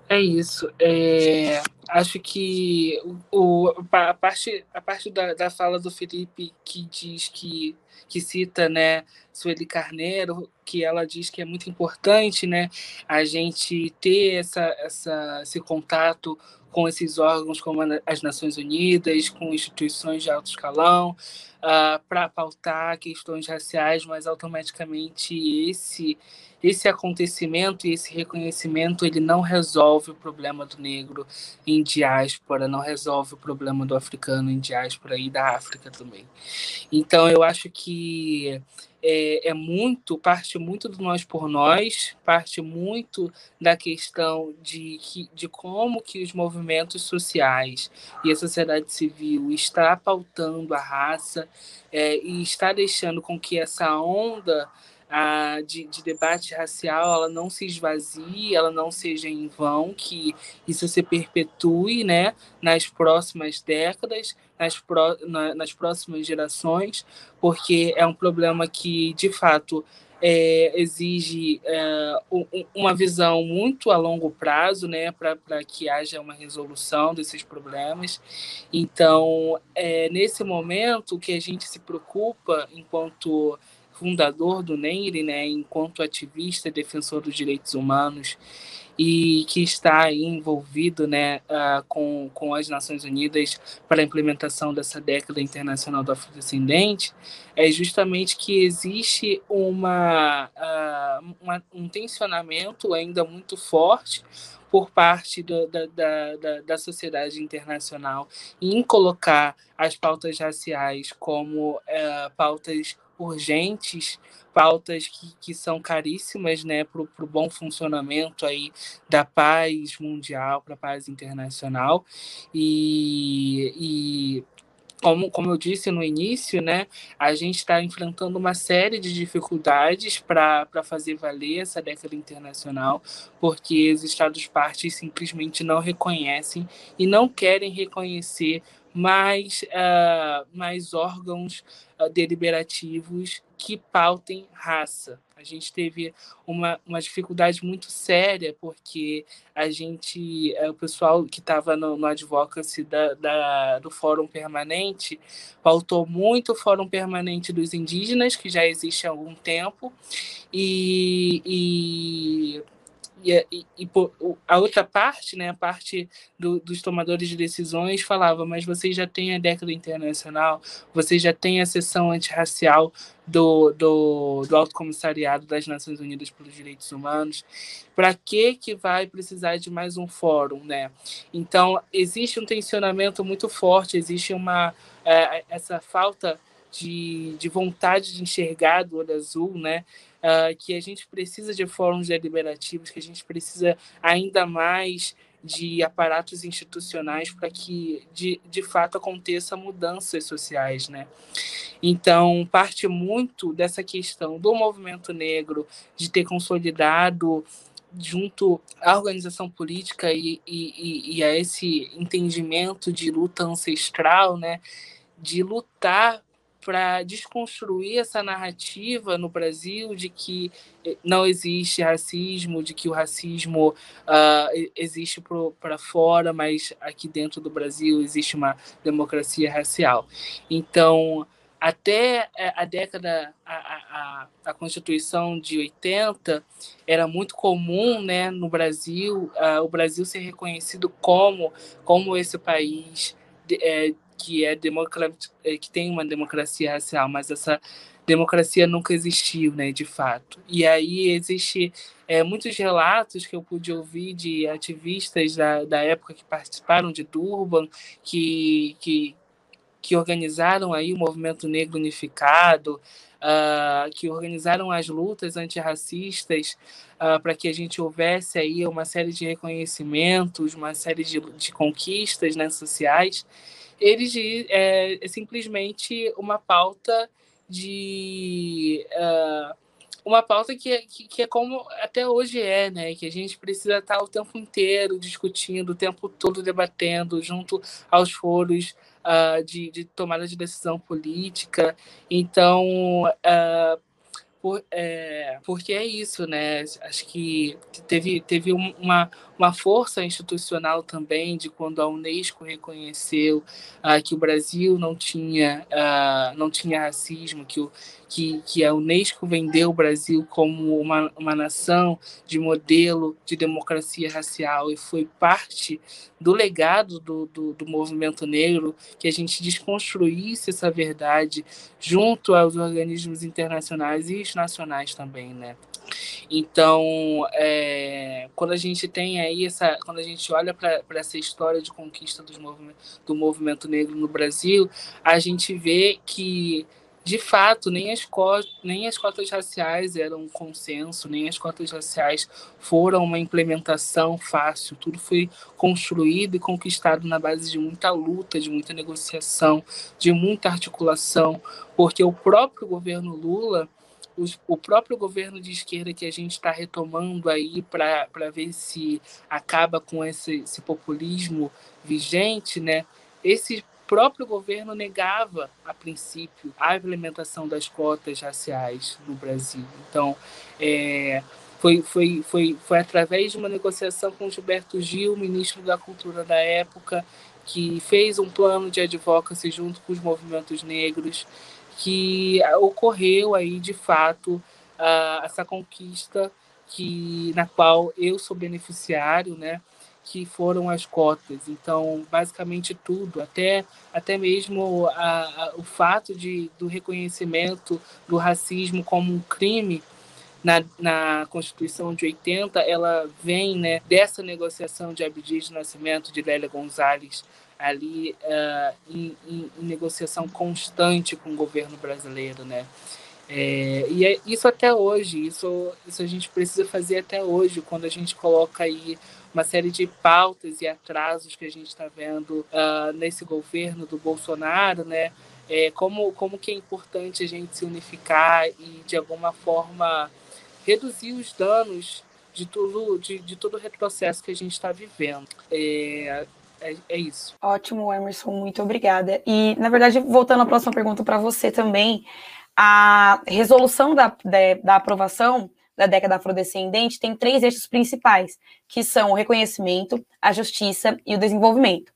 Speaker 3: É isso. É, acho que o, a parte, a parte da, da fala do Felipe que diz que, que cita né, Sueli Carneiro, que ela diz que é muito importante né, a gente ter essa, essa, esse contato com esses órgãos como as Nações Unidas, com instituições de alto escalão, uh, ah, para pautar questões raciais, mas automaticamente esse esse acontecimento e esse reconhecimento ele não resolve o problema do negro em diáspora, não resolve o problema do africano em diáspora e da África também. Então eu acho que é, é, muito, parte muito do nós por nós, parte muito da questão de, de como que os movimentos sociais e a sociedade civil está pautando a raça é, e está deixando com que essa onda a, de, de, debate racial ela não se esvazie, ela não seja em vão, que isso se perpetue né, nas próximas décadas, nas, pró, na, nas próximas gerações, porque é um problema que, de fato, é, exige é, uma visão muito a longo prazo né, para que haja uma resolução desses problemas. Então, é nesse momento que a gente se preocupa, enquanto fundador do NEIRE, né, enquanto ativista e defensor dos direitos humanos, e que está envolvido né, uh, com, com as Nações Unidas para a implementação dessa década internacional do afrodescendente, é justamente que existe uma, uh, uma um tensionamento ainda muito forte por parte do, da, da, da sociedade internacional em colocar as pautas raciais como uh, pautas urgentes, pautas que, que são caríssimas né, para o bom funcionamento aí da paz mundial, para a paz internacional. E, e como, como eu disse no início, né, a gente está enfrentando uma série de dificuldades para fazer valer essa década internacional, porque os Estados-partes simplesmente não reconhecem e não querem reconhecer mais, uh, mais órgãos uh, deliberativos que pautem raça. A gente teve uma, uma dificuldade muito séria, porque a gente, uh, o pessoal que estava no, no advocacy da, da, do Fórum Permanente, pautou muito o Fórum Permanente dos Indígenas, que já existe há algum tempo, e, e e, e, e, a outra parte, né, a parte do, dos tomadores de decisões, falava: mas vocês já têm a década internacional, vocês já têm a sessão antirracial do, do, do Alto Comissariado das Nações Unidas pelos Direitos Humanos. Para que, que vai precisar de mais um fórum? Né? Então, existe um tensionamento muito forte, existe uma, é, essa falta de, de vontade de enxergar do olho azul, né? Uh, que a gente precisa de fóruns deliberativos, que a gente precisa ainda mais de aparatos institucionais para que, de, de fato, aconteça mudanças sociais, né? Então, parte muito dessa questão do movimento negro, de ter consolidado junto à organização política e, e, e a esse entendimento de luta ancestral, né? De lutar para desconstruir essa narrativa no Brasil de que eh, não existe racismo, de que o racismo uh, existe para fora, mas aqui dentro do Brasil existe uma democracia racial. Então, até eh, a década, a, a, a Constituição de 80, era muito comum né, no Brasil, uh, o Brasil ser reconhecido como, como esse país de, é, que é é, que tem uma democracia racial, mas essa democracia nunca existiu, né, de fato. E aí existe é, muitos relatos que eu pude ouvir de ativistas da, da época que participaram de Durban, que, que, que organizaram aí o movimento negro unificado, uh, que organizaram as lutas antirracistas uh, para que a gente houvesse aí uma série de reconhecimentos, uma série de, de conquistas né, sociais eles é, é simplesmente uma pauta de uh, uma pauta que, que, que, é como até hoje é, né? Que a gente precisa estar o tempo inteiro discutindo, o tempo todo debatendo, junto aos foros uh, de, de tomada de decisão política. Então, uh, por, é, porque é isso, né? Acho que teve, teve uma, uma força institucional também de quando a Unesco reconheceu uh, que o Brasil não tinha, uh, não tinha racismo, que, o, que, que a Unesco vendeu o Brasil como uma, uma nação de modelo de democracia racial e foi parte do legado do, do, do movimento negro que a gente desconstruísse essa verdade junto aos organismos internacionais e nacionais também, né? Então, é, quando a gente tem aí essa, quando a gente olha para essa história de conquista dos do movimento negro no Brasil, a gente vê que de fato, nem as, cotas, nem as cotas raciais eram um consenso, nem as cotas raciais foram uma implementação fácil. Tudo foi construído e conquistado na base de muita luta, de muita negociação, de muita articulação, porque o próprio governo Lula os, o próprio governo de esquerda que a gente está retomando aí para ver se acaba com esse, esse populismo vigente, né? Esse próprio governo negava, a princípio, a implementação das cotas raciais no Brasil. Então, é, foi, foi, foi, foi através de uma negociação com Gilberto Gil, ministro da Cultura da época, que fez um plano de advocacy junto com os movimentos negros, que ocorreu aí, de fato, uh, essa conquista que na qual eu sou beneficiário, né? que foram as cotas. Então, basicamente tudo, até, até mesmo o fato de, do reconhecimento do racismo como um crime na, na Constituição de 80, ela vem né, dessa negociação de Abdias de Nascimento, de Lélia Gonzalez, ali uh, em, em, em, negociação constante com o governo brasileiro, né? É, e é isso até hoje, isso, isso a gente precisa fazer até hoje, quando a gente coloca aí uma série de pautas e atrasos que a gente está vendo uh, nesse governo do Bolsonaro, né? É, como, como que é importante a gente se unificar e, de alguma forma, reduzir os danos de tudo, de, de todo o retrocesso que a gente está vivendo. É, é, é, isso.
Speaker 1: Ótimo, Emerson, muito obrigada. E, na verdade, voltando à próxima pergunta para você também, a resolução da, da, da aprovação da década afrodescendente tem três eixos principais, que são o reconhecimento, a justiça e o desenvolvimento.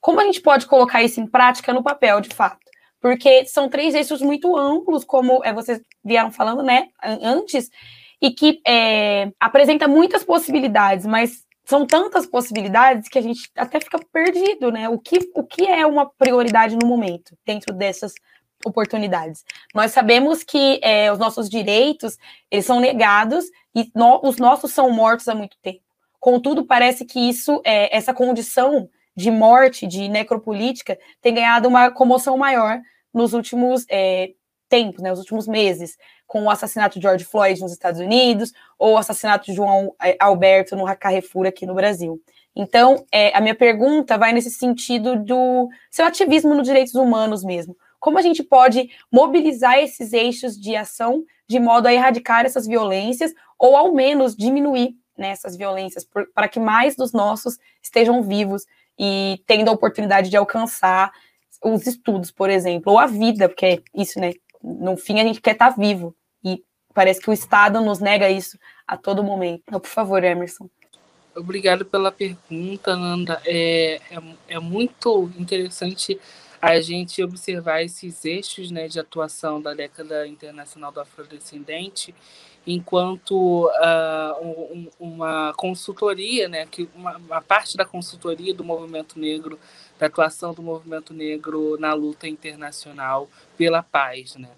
Speaker 1: Como a gente pode colocar isso em prática no papel, de fato? Porque são três eixos muito amplos, como é, vocês vieram falando, né, antes, e que é, apresenta muitas possibilidades, mas são tantas possibilidades que a gente até fica perdido, né? O que, o que é uma prioridade no momento dentro dessas oportunidades. Nós sabemos que é, os nossos direitos eles são negados e no, os nossos são mortos há muito tempo. Contudo, parece que isso, é, essa condição de morte, de necropolítica, tem ganhado uma comoção maior nos últimos é, tempos, né, nos últimos meses, com o assassinato de George Floyd nos Estados Unidos ou o assassinato de João é, Alberto no Carrefour aqui no Brasil. Então, é, a minha pergunta vai nesse sentido do seu ativismo nos direitos humanos mesmo. Como a gente pode mobilizar esses eixos de ação de modo a erradicar essas violências ou ao menos diminuir né, essas violências para que mais dos nossos estejam vivos e tendo a oportunidade de alcançar os estudos, por exemplo, ou a vida, porque é isso, né? No fim a gente quer estar tá vivo parece que o Estado nos nega isso a todo momento. Então, por favor, Emerson.
Speaker 3: Obrigado pela pergunta, Nanda. É, é, é muito interessante a gente observar esses eixos né, de atuação da década internacional do afrodescendente enquanto uh, um, uma consultoria, né, que uma, uma, parte da consultoria do movimento negro, da atuação do movimento negro na luta internacional pela paz, né.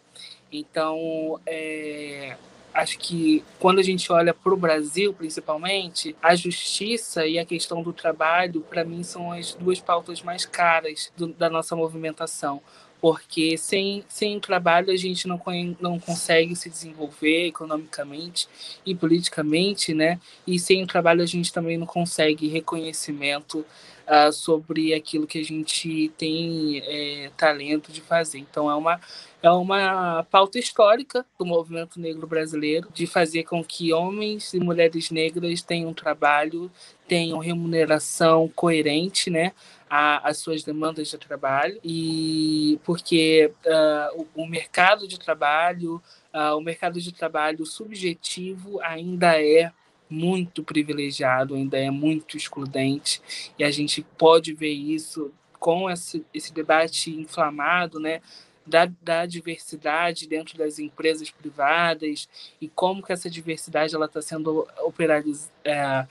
Speaker 3: Então, é, acho que quando a gente olha para o Brasil, principalmente, a justiça e a questão do trabalho, para mim, são as duas pautas mais caras do, da nossa movimentação. Porque sem, sem trabalho a gente não, não consegue se desenvolver economicamente e politicamente, né? E sem trabalho a gente também não consegue reconhecimento uh, sobre aquilo que a gente tem é, talento de fazer. Então é uma é uma pauta histórica do movimento negro brasileiro de fazer com que homens e mulheres negras tenham trabalho, tenham remuneração coerente, né? às suas demandas de trabalho e porque uh, o, o, mercado de trabalho uh, o mercado de trabalho subjetivo ainda é muito privilegiado ainda é muito excludente e a gente pode ver isso com esse, esse debate inflamado né da, da diversidade dentro das empresas privadas e como que essa diversidade ela está sendo é,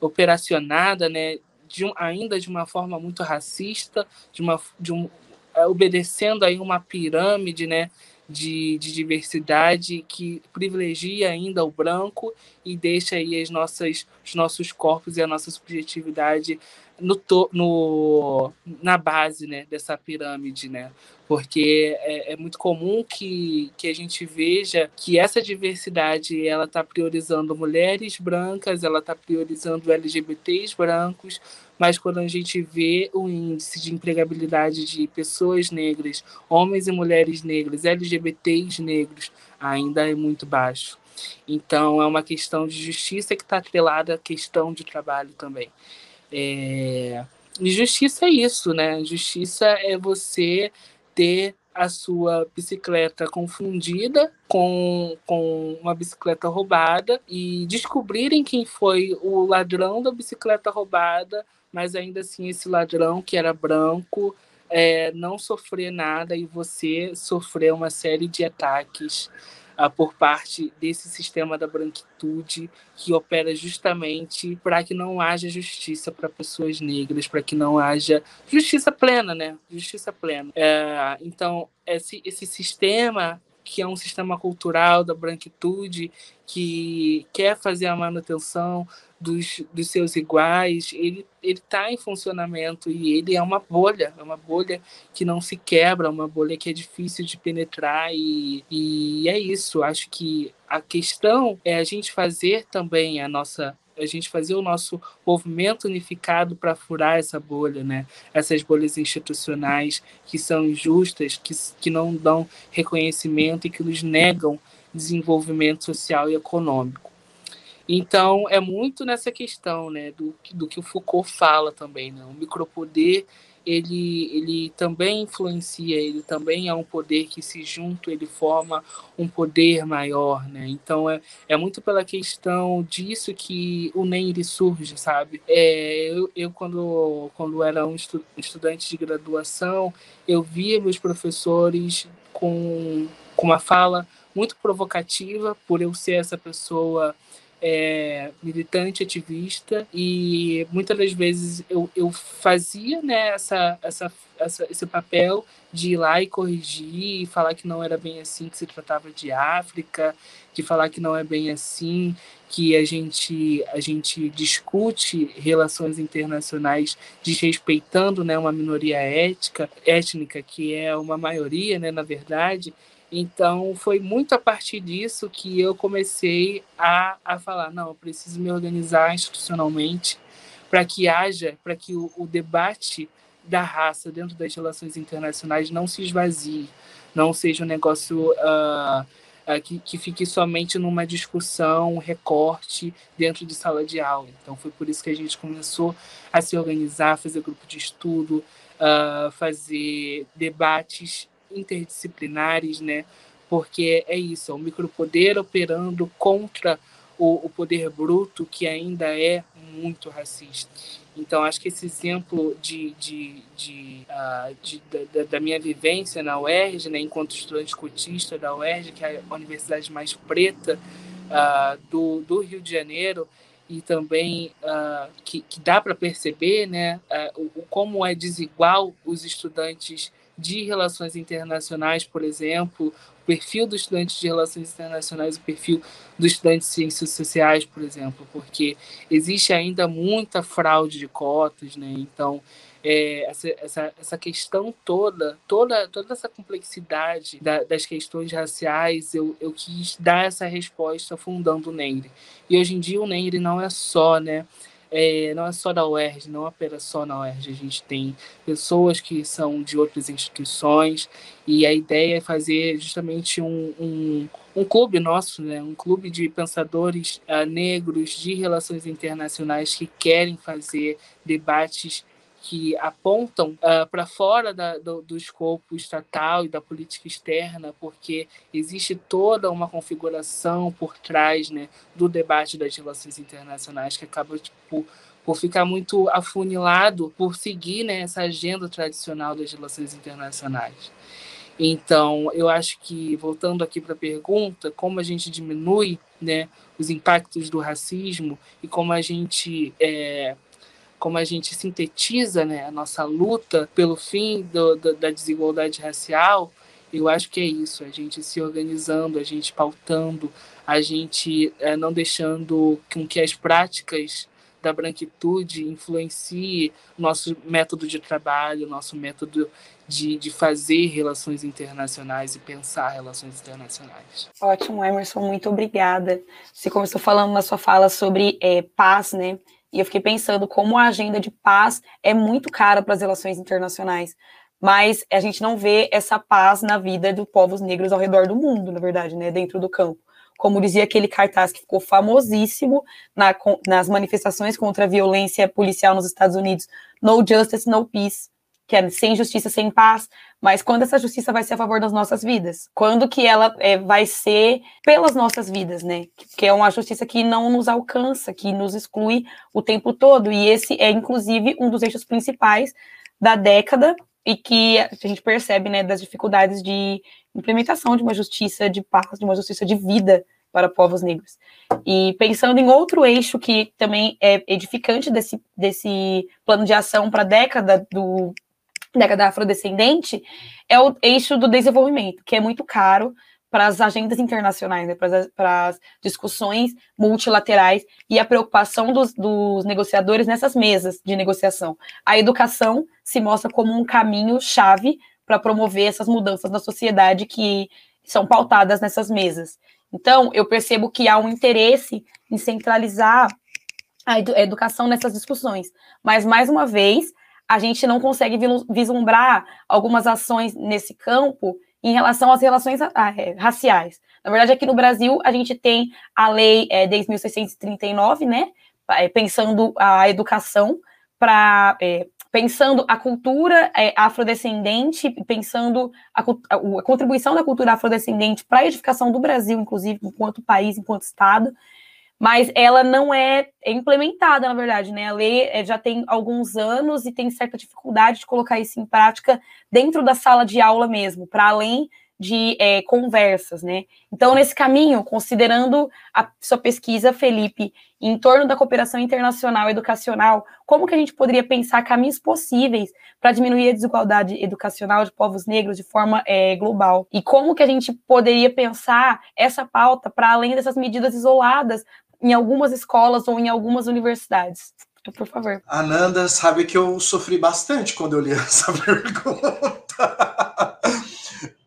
Speaker 3: operacionada, né, de um, ainda de uma forma muito racista, de uma, de um, é, obedecendo aí uma pirâmide, né, de, de, diversidade que privilegia ainda o branco e deixa aí as nossas, os nossos corpos e a nossa subjetividade no, to, no, na base né, dessa pirâmide, né? Porque é, é, muito comum que, que a gente veja que essa diversidade ela está priorizando mulheres brancas, ela está priorizando LGBTs brancos, mas quando a gente vê o índice de empregabilidade de pessoas negras, homens e mulheres negras, LGBTs negros, ainda é muito baixo. Então, é uma questão de justiça que está atrelada à questão de trabalho também. É... Justiça é isso, né? Justiça é você ter a sua bicicleta confundida com, com uma bicicleta roubada e descobrirem quem foi o ladrão da bicicleta roubada, mas ainda assim esse ladrão que era branco é, não sofrer nada e você sofrer uma série de ataques por parte desse sistema da branquitude que opera justamente para que não haja justiça para pessoas negras, para que não haja justiça plena, né? Justiça plena. É, então, esse, esse sistema que é um sistema cultural da branquitude que quer fazer a manutenção dos, dos seus iguais, ele está em funcionamento e ele é uma bolha, é uma bolha que não se quebra, uma bolha que é difícil de penetrar e, e é isso. Acho que a questão é a gente fazer também a nossa a gente fazer o nosso movimento unificado para furar essa bolha, né? Essas bolhas institucionais que são injustas, que, que não dão reconhecimento e que nos negam desenvolvimento social e econômico. Então, é muito nessa questão né, do, do que o Foucault fala também. Né? O micropoder ele, ele também influencia, ele também é um poder que se junto, ele forma um poder maior, né? Então é, é muito pela questão disso que o Neire surge, sabe? É, eu, eu quando, quando era um estu, estudante de graduação, eu via meus professores com, com uma fala muito provocativa, por eu ser essa pessoa é, militante, ativista, e muitas das vezes eu, eu fazia né, essa, essa, essa, esse papel de ir lá e corrigir, e falar que não era bem assim que se tratava de África, de falar que não é bem assim que a gente, a gente discute relações internacionais desrespeitando né, uma minoria ética, étnica, que é uma maioria, né, na verdade, então, foi muito a partir disso que eu comecei a, a falar: não, eu preciso me organizar institucionalmente para que haja, para que o, o, debate da raça dentro das relações internacionais não se esvazie, não seja um negócio uh, uh, que, que fique somente numa discussão, um recorte dentro de sala de aula. Então, foi por isso que a gente começou a se organizar, fazer grupo de estudo, uh, fazer debates interdisciplinares, né? Porque é isso, é o micropoder operando contra o, o poder bruto que ainda é muito racista. Então, acho que esse exemplo de, de, de, uh, de da, da, minha vivência na UERJ, né, enquanto estudante cotista da UERJ, que é a universidade mais preta uh, do, do Rio de Janeiro, e também uh, que, que dá para perceber né, o, como é desigual os estudantes de relações internacionais, por exemplo, o perfil do estudante de relações internacionais, o perfil do estudante de ciências sociais, por exemplo, porque existe ainda muita fraude de cotas, né? Então, é, essa, essa, essa questão toda, toda, toda essa complexidade da, das questões raciais, eu, eu quis dar essa resposta fundando o NEIRE. E hoje em dia o NEIRE não é só, né? É, não é só da UERJ, não apenas só na UERJ, a gente tem pessoas que são de outras instituições e a ideia é fazer justamente um, um, um clube nosso, né? um clube de pensadores uh, negros de relações internacionais que querem fazer debates que apontam uh, ah, para fora da, do, do, escopo estatal e da política externa, porque existe toda uma configuração por trás né, do debate das relações internacionais que acaba tipo, por ficar muito afunilado por seguir né, essa agenda tradicional das relações internacionais. Então, eu acho que, voltando aqui para a pergunta, como a gente diminui né, os impactos do racismo e como a gente é, como a gente sintetiza né, a nossa luta pelo fim do, do, da desigualdade racial, eu acho que é isso, a gente se organizando, a gente pautando, a gente é, não deixando com que as práticas da branquitude influencie nosso método de trabalho, nosso método de, de fazer relações internacionais e pensar relações internacionais.
Speaker 1: Ótimo, Emerson, muito obrigada. Você começou falando na sua fala sobre é, paz, né? E eu fiquei pensando como a agenda de paz é muito cara para as relações internacionais, mas a gente não vê essa paz na vida dos povos negros ao redor do mundo, na verdade, né, dentro do campo. Como dizia aquele cartaz que ficou famosíssimo na, nas manifestações contra a violência policial nos Estados Unidos, No Justice, No Peace que é sem justiça, sem paz, mas quando essa justiça vai ser a favor das nossas vidas? Quando que ela é, vai ser pelas nossas vidas, né? Que é uma justiça que não nos alcança, que nos exclui o tempo todo, e esse é, inclusive, um dos eixos principais da década e que a gente percebe, né, das dificuldades de implementação de uma justiça de paz, de uma justiça de vida para povos negros. E pensando em outro eixo que também é edificante desse, desse plano de ação para a década do década afrodescendente, é o eixo do desenvolvimento, que é muito caro para as agendas internacionais, né, para as discussões multilaterais e a preocupação dos, dos negociadores nessas mesas de negociação. A educação se mostra como um caminho-chave para promover essas mudanças na sociedade que são pautadas nessas mesas. Então, eu percebo que há um interesse em centralizar a educação nessas discussões. Mas, mais uma vez, a gente não consegue vislumbrar algumas ações nesse campo em relação às relações ah, é, raciais. Na verdade, aqui no Brasil, a gente tem a Lei é, 10.639, né, é, pensando a educação para... É, pensando a cultura é, afrodescendente, pensando a, a, a, contribuição da cultura afrodescendente para a edificação do Brasil, inclusive, enquanto país, enquanto Estado, mas ela não é implementada, na verdade, né? A lei eh, já tem alguns anos e tem certa dificuldade de colocar isso em prática dentro da sala de aula mesmo, para além de é, conversas, né? Então, nesse caminho, considerando a sua pesquisa, Felipe, em torno da cooperação internacional educacional, como que a gente poderia pensar caminhos possíveis para diminuir a desigualdade educacional de povos negros de forma é, global? E como que a gente poderia pensar essa pauta para além dessas medidas isoladas em algumas escolas ou em algumas universidades? Então, por favor.
Speaker 2: Ananda sabe que eu sofri bastante quando eu li essa pergunta.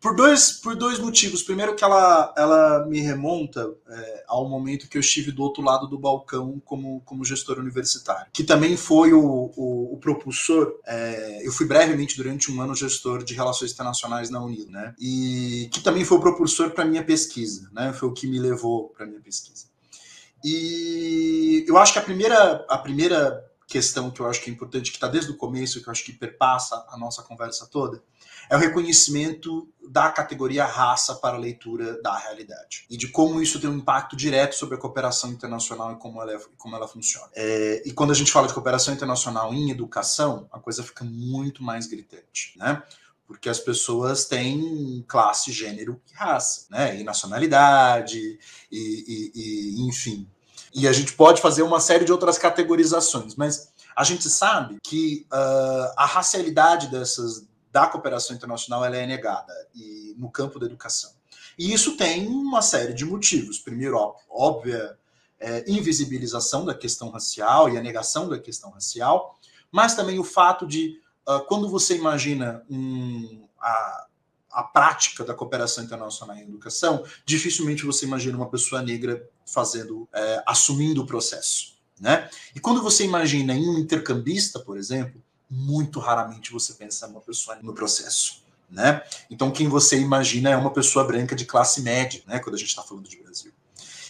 Speaker 2: por, dois, por dois motivos. Primeiro que ela, ela me remonta é, ao momento que eu estive do outro lado do balcão como, como gestor universitário, que também foi o, o, o propulsor. É, eu fui brevemente, durante um ano, gestor de relações internacionais na Unil, né? E que também foi o propulsor para minha pesquisa, né? Foi o que me levou para minha pesquisa. E eu acho que a primeira, a primeira questão que eu acho que é importante, que está desde o começo, que eu acho que perpassa a nossa conversa toda, é o reconhecimento da categoria raça para a leitura da realidade e de como isso tem um impacto direto sobre a cooperação internacional e como ela, é, como ela funciona. É, e quando a gente fala de cooperação internacional em educação, a coisa fica muito mais gritante, né? porque as pessoas têm classe, gênero e raça, né? E nacionalidade, e, e, e, enfim. E a gente pode fazer uma série de outras categorizações, mas a gente sabe que uh, a racialidade dessas da cooperação internacional ela é negada e no campo da educação. E isso tem uma série de motivos. Primeiro, óbvia é, invisibilização da questão racial e a negação da questão racial, mas também o fato de uh, quando você imagina um, a, a prática da cooperação internacional em educação, dificilmente você imagina uma pessoa negra fazendo, é, assumindo o processo, né? E quando você imagina em um intercambista, por exemplo, muito raramente você pensa uma pessoa no processo, né? Então quem você imagina é uma pessoa branca de classe média, né? Quando a gente está falando de Brasil.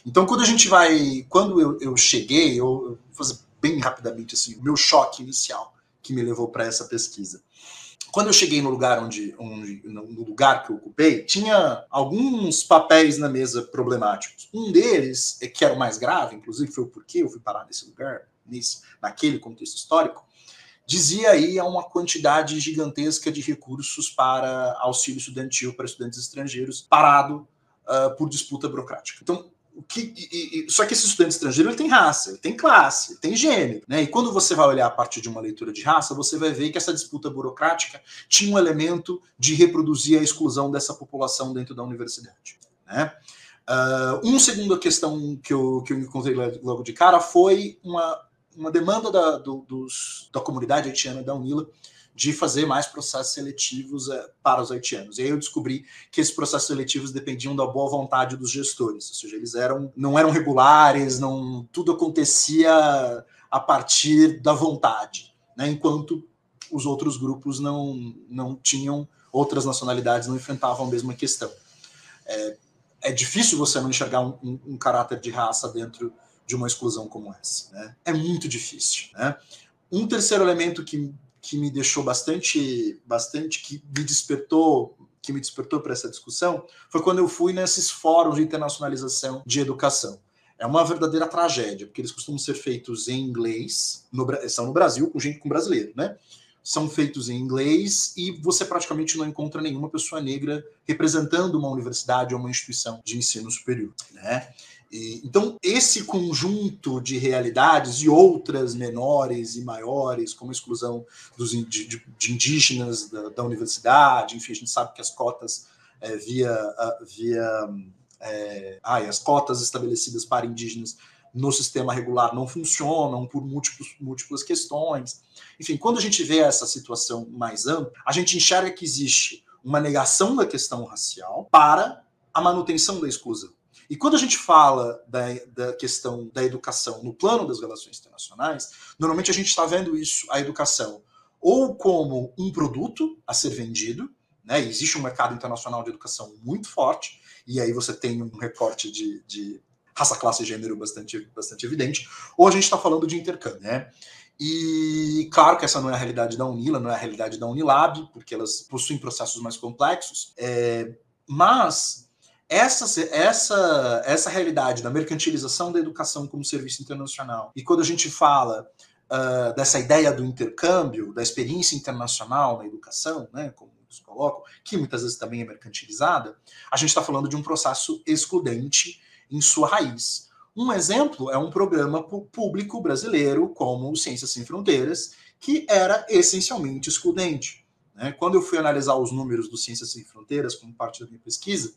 Speaker 2: Então quando a gente vai, quando eu, eu cheguei, eu, eu vou fazer bem rapidamente assim, o meu choque inicial que me levou para essa pesquisa. Quando eu cheguei no lugar onde, onde, no lugar que eu ocupei, tinha alguns papéis na mesa problemáticos. Um deles, é que era o mais grave, inclusive foi o porquê eu fui parar nesse lugar, nesse, naquele contexto histórico, dizia aí a uma quantidade gigantesca de recursos para auxílio estudantil para estudantes estrangeiros parado uh, por disputa burocrática. Então, que, e, e, só que esse estudante estrangeiro ele tem raça, ele tem classe, ele tem gênero. Né? E quando você vai olhar a partir de uma leitura de raça, você vai ver que essa disputa burocrática tinha um elemento de reproduzir a exclusão dessa população dentro da universidade. Né? Uh, uma segunda questão que eu, que eu encontrei logo de cara foi uma, uma demanda da, do, dos, da comunidade haitiana da UNILA de fazer mais processos seletivos é, para os haitianos. E aí eu descobri que esses processos seletivos dependiam da boa vontade dos gestores, ou seja, eles eram não eram regulares, não tudo acontecia a partir da vontade, né? enquanto os outros grupos não, não tinham, outras nacionalidades não enfrentavam a mesma questão. É, é difícil você não enxergar um, um, um, caráter de raça dentro de uma exclusão como essa. Né? É muito difícil. Né? Um terceiro elemento que, que me deixou bastante, bastante, que me despertou que me despertou para essa discussão foi quando eu fui nesses fóruns de internacionalização de educação. É uma verdadeira tragédia, porque eles costumam ser feitos em inglês, no, são no Brasil, com gente com brasileiro, né? São feitos em inglês e você praticamente não encontra nenhuma pessoa negra representando uma universidade ou uma instituição de ensino superior, né? E, então, esse conjunto de realidades e outras menores e maiores, como a exclusão dos, de, de indígenas da, da, universidade, enfim, a gente sabe que as cotas é, via, via é, ai, as cotas estabelecidas para indígenas no sistema regular não funcionam por múltiplos, múltiplas questões. Enfim, quando a gente vê essa situação mais ampla, a gente enxerga que existe uma negação da questão racial para a manutenção da exclusão. E quando a gente fala da, da questão da educação no plano das relações internacionais, normalmente a gente está vendo isso, a educação, ou como um produto a ser vendido, né? Existe um mercado internacional de educação muito forte, e aí você tem um recorte de, de raça, classe e gênero bastante, bastante evidente, ou a gente está falando de intercâmbio, né? E claro que essa não é a realidade da Unila, não é a realidade da Unilab, porque elas possuem processos mais complexos, é, mas essa, essa, essa realidade da mercantilização da educação como serviço internacional, e quando a gente fala uh, dessa ideia do intercâmbio, da experiência internacional na educação, né, como muitos colocam, que muitas vezes também é mercantilizada, a gente está falando de um processo excludente em sua raiz. Um exemplo é um programa público brasileiro como Ciências Sem Fronteiras, que era essencialmente excludente. Né? Quando eu fui analisar os números do Ciências Sem Fronteiras como parte da minha pesquisa,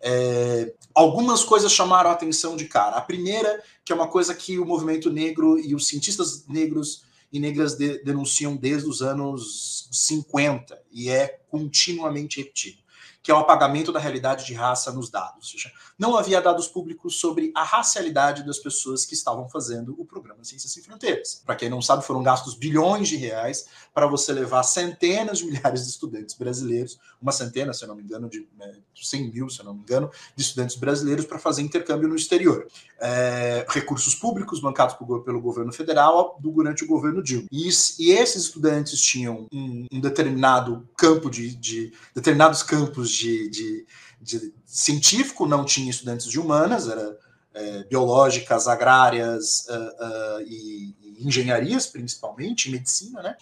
Speaker 2: é, algumas coisas chamaram a atenção de cara. A primeira, que é uma coisa que o movimento negro e os cientistas negros e negras de, denunciam desde os anos 50 e é continuamente repetido que é o apagamento da realidade de raça nos dados. Não havia dados públicos sobre a racialidade das pessoas que estavam fazendo o programa Ciências Sem Fronteiras. Para quem não sabe, foram gastos bilhões de reais para você levar centenas de milhares de estudantes brasileiros, uma centena, se eu não me engano, de né, 100 mil, se eu não me engano, de estudantes brasileiros para fazer intercâmbio no exterior. É, recursos públicos bancados pelo governo federal durante o governo Dilma. E, e esses estudantes tinham um, um determinado campo de, de determinados campos de, de, de científico, não tinha estudantes de humanas, era é, biológicas, agrárias uh, uh, e, e, engenharias, principalmente, medicina, né?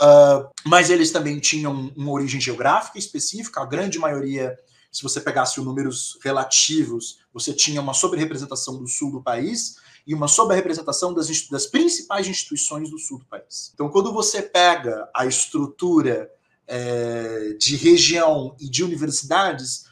Speaker 2: Uh, mas eles também tinham uma origem geográfica específica, a grande maioria, se você pegasse os números relativos, você tinha uma sobre-representação do sul do país e uma sobre-representação das, das principais instituições do sul do país. Então, quando você pega a estrutura é, de região e de universidades,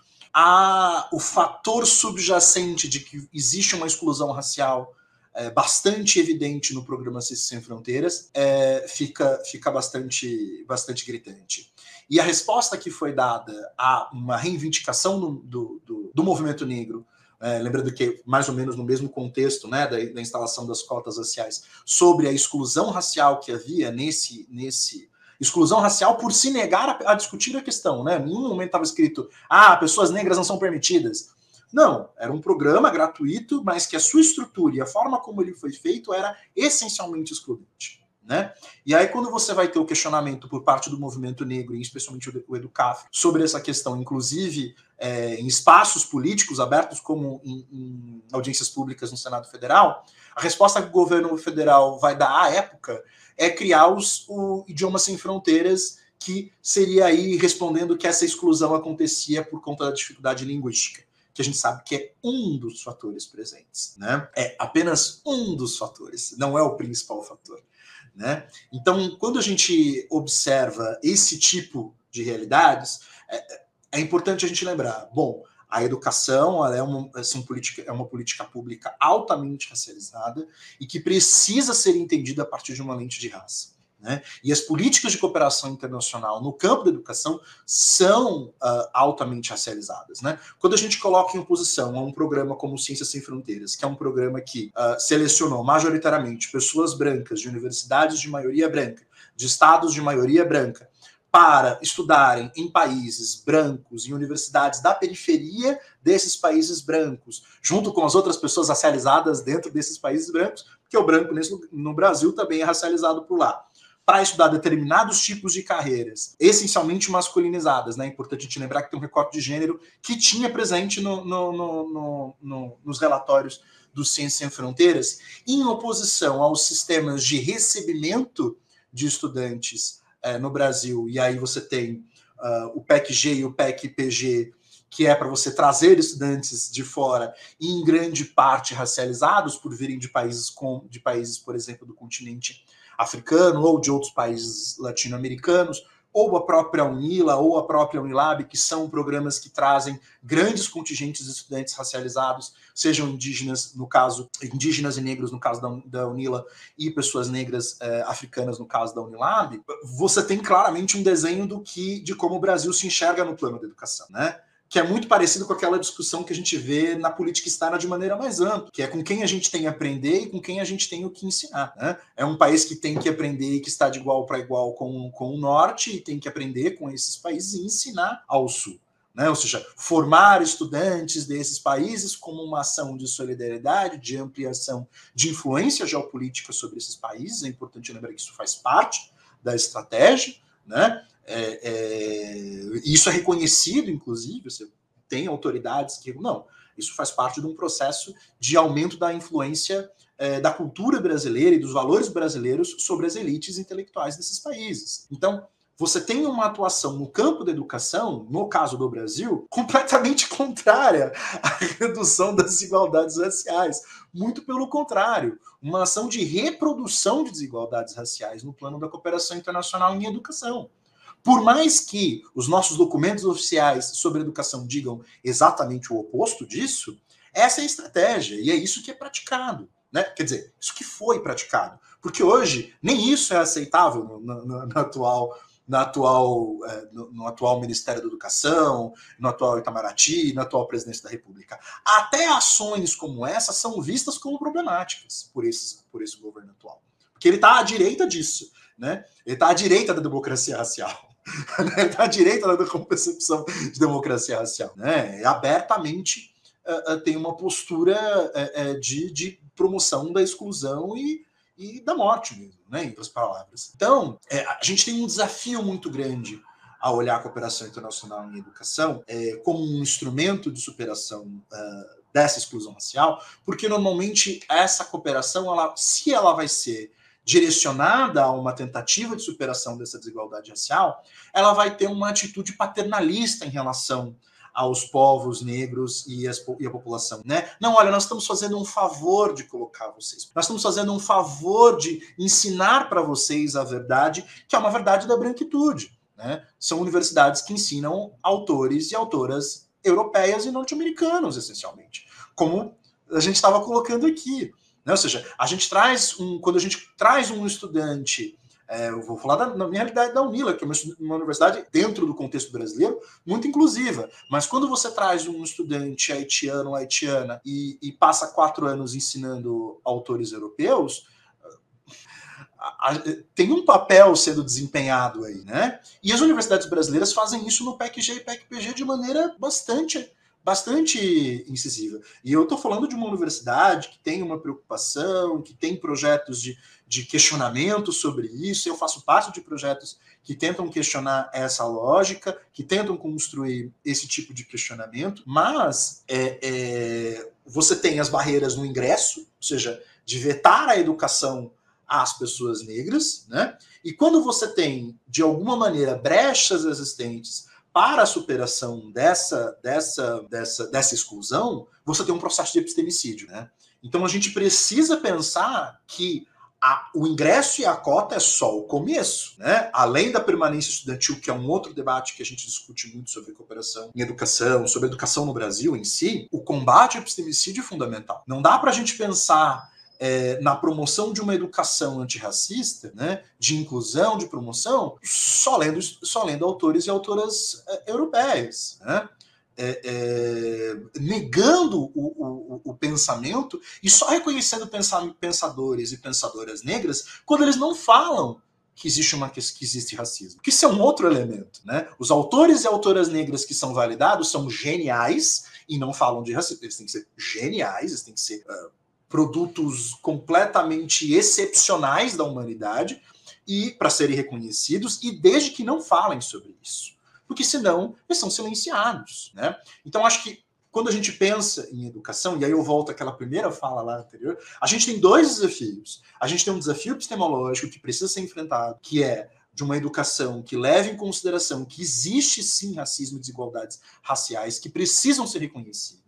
Speaker 2: o fator subjacente de que existe uma exclusão racial é, bastante evidente no programa Ciências Sem Fronteiras, é, fica, fica bastante, bastante gritante. E a resposta que foi dada a uma reivindicação do, do, do, do movimento negro, é, lembrando que mais ou menos no mesmo contexto né, da, da instalação das cotas raciais, sobre a exclusão racial que havia nesse, nesse exclusão racial por se negar a, a discutir a questão, né? Em nenhum momento estava escrito, ah, pessoas negras não são permitidas. Não, era um programa gratuito, mas que a sua estrutura e a forma como ele foi feito era essencialmente excludente. Né? E aí, quando você vai ter o questionamento por parte do movimento negro, e especialmente o Educaf, sobre essa questão, inclusive é, em espaços políticos abertos, como em, em, audiências públicas no Senado Federal, a resposta que o governo federal vai dar à época é criar os, o Idioma Sem Fronteiras, que seria aí respondendo que essa exclusão acontecia por conta da dificuldade linguística, que a gente sabe que é um dos fatores presentes, né? É apenas um dos fatores, não é o principal fator, né? Então, quando a gente observa esse tipo de realidades, é, é importante a gente lembrar, bom, a educação é, uma, é, política, é uma política pública altamente racializada e que precisa ser entendida a partir de uma lente de raça. Né? E as políticas de cooperação internacional no campo da educação são uh, altamente racializadas. Né? Quando a gente coloca em oposição a um programa como Ciências Sem Fronteiras, que é um programa que uh, selecionou majoritariamente pessoas brancas de universidades de maioria branca, de estados de maioria branca, para estudarem em países brancos, em universidades da periferia desses países brancos, junto com as outras pessoas racializadas dentro desses países brancos, porque o branco no Brasil também é racializado por lá para estudar determinados tipos de carreiras, essencialmente masculinizadas. Né? É importante gente lembrar que tem um recorte de gênero que tinha presente no, no, no nos relatórios do Ciência Sem Fronteiras, em oposição aos sistemas de recebimento de estudantes é, no Brasil. E aí você tem uh, o PEC-G e o PEC-PG, que é para você trazer estudantes de fora, e em grande parte racializados por virem de países, com, de países, por exemplo, do continente africano ou de outros países latino-americanos, ou a própria Unila ou a própria Unilab, que são programas que trazem grandes contingentes de estudantes racializados, sejam indígenas, no caso, indígenas e negros, no caso da, da Unila, e pessoas negras eh, africanas, no caso da Unilab, você tem claramente um desenho do que de como o Brasil se enxerga no plano da educação, né? que é muito parecido com aquela discussão que a gente vê na política externa de maneira mais ampla, que é com quem a gente tem a aprender e com quem a gente tem o que ensinar. Né? É um país que tem que aprender e que está de igual para igual com, com o norte e tem que aprender com esses países e ensinar ao sul. Né? Ou seja, formar estudantes desses países como uma ação de solidariedade, de ampliação de influência geopolítica sobre esses países. É importante lembrar que isso faz parte da estratégia. Né? É, é, isso é reconhecido, inclusive, você tem autoridades que. Não, isso faz parte de um processo de aumento da influência é, da cultura brasileira e dos valores brasileiros sobre as elites intelectuais desses países. Então, você tem uma atuação no campo da educação, no caso do Brasil, completamente contrária à redução das desigualdades raciais. Muito pelo contrário, uma ação de reprodução de desigualdades raciais no plano da cooperação internacional em educação. Por mais que os nossos documentos oficiais sobre educação digam exatamente o oposto disso, essa é a estratégia e é isso que é praticado. Né? Quer dizer, isso que foi praticado. Porque hoje nem isso é aceitável no, no atual, no, atual, é, no, atual Ministério da Educação, no atual Itamaraty, na atual Presidência da República. Até ações como essa são vistas como problemáticas por, esses, por esse governo atual. Porque ele está à direita disso. Né? Ele está à direita da democracia racial. da direita da concepção de democracia racial, né? É abertamente uh, uh, tem uma postura uh, de, de, promoção da exclusão e, e, da morte mesmo, né? Em outras palavras. Então, é, a gente tem um desafio muito grande a olhar a cooperação internacional em educação é, como um instrumento de superação dessa exclusão racial, porque normalmente essa cooperação, ela, se ela vai ser direcionada a uma tentativa de superação dessa desigualdade racial, ela vai ter uma atitude paternalista em relação aos povos negros e, as, e, a população, né? Não, olha, nós estamos fazendo um favor de colocar vocês. Nós estamos fazendo um favor de ensinar para vocês a verdade, que é uma verdade da branquitude, né? São universidades que ensinam autores e autoras europeias e norte-americanos, essencialmente, como a gente estava colocando aqui. Né? Ou seja, a gente traz um. Quando a gente traz um estudante. É, eu vou falar da, na minha realidade da Unila, que é uma, uma, universidade dentro do contexto brasileiro muito inclusiva. Mas quando você traz um estudante haitiano ou haitiana e, e passa quatro anos ensinando autores europeus, a, a, tem um papel sendo desempenhado aí, né? E as universidades brasileiras fazem isso no PEC-G e PEC-PG de maneira bastante bastante incisiva. E eu estou falando de uma universidade que tem uma preocupação, que tem projetos de, de questionamento sobre isso. Eu faço parte de projetos que tentam questionar essa lógica, que tentam construir esse tipo de questionamento, mas é, é, você tem as barreiras no ingresso, ou seja, de vetar a educação às pessoas negras, né? E quando você tem, de alguma maneira, brechas existentes para a superação dessa, dessa, dessa, dessa exclusão, você tem um processo de epistemicídio, né? Então a gente precisa pensar que a, o ingresso e a cota é só o começo, né? Além da permanência estudantil, que é um outro debate que a gente discute muito sobre cooperação em educação, sobre educação no Brasil em si, o combate ao epistemicídio é fundamental. Não dá para a gente pensar é, na promoção de uma educação antirracista, né, de inclusão, de promoção, só lendo, só lendo autores e autoras é, europeias. Né? É, é, negando o, o, o, pensamento e só reconhecendo pensadores e pensadoras negras quando eles não falam que existe uma que existe racismo. Que isso é um outro elemento, né? Os autores e autoras negras que são validados são geniais e não falam de racismo. Eles têm que ser geniais, eles têm que ser uh, produtos completamente excepcionais da humanidade e para serem reconhecidos e desde que não falem sobre isso, porque senão eles são silenciados, né? Então acho que quando a gente pensa em educação, e aí eu volto àquela primeira fala lá anterior, a gente tem dois desafios. A gente tem um desafio epistemológico que precisa ser enfrentado, que é de uma educação que leve em consideração que existe sim racismo e desigualdades raciais que precisam ser reconhecidas,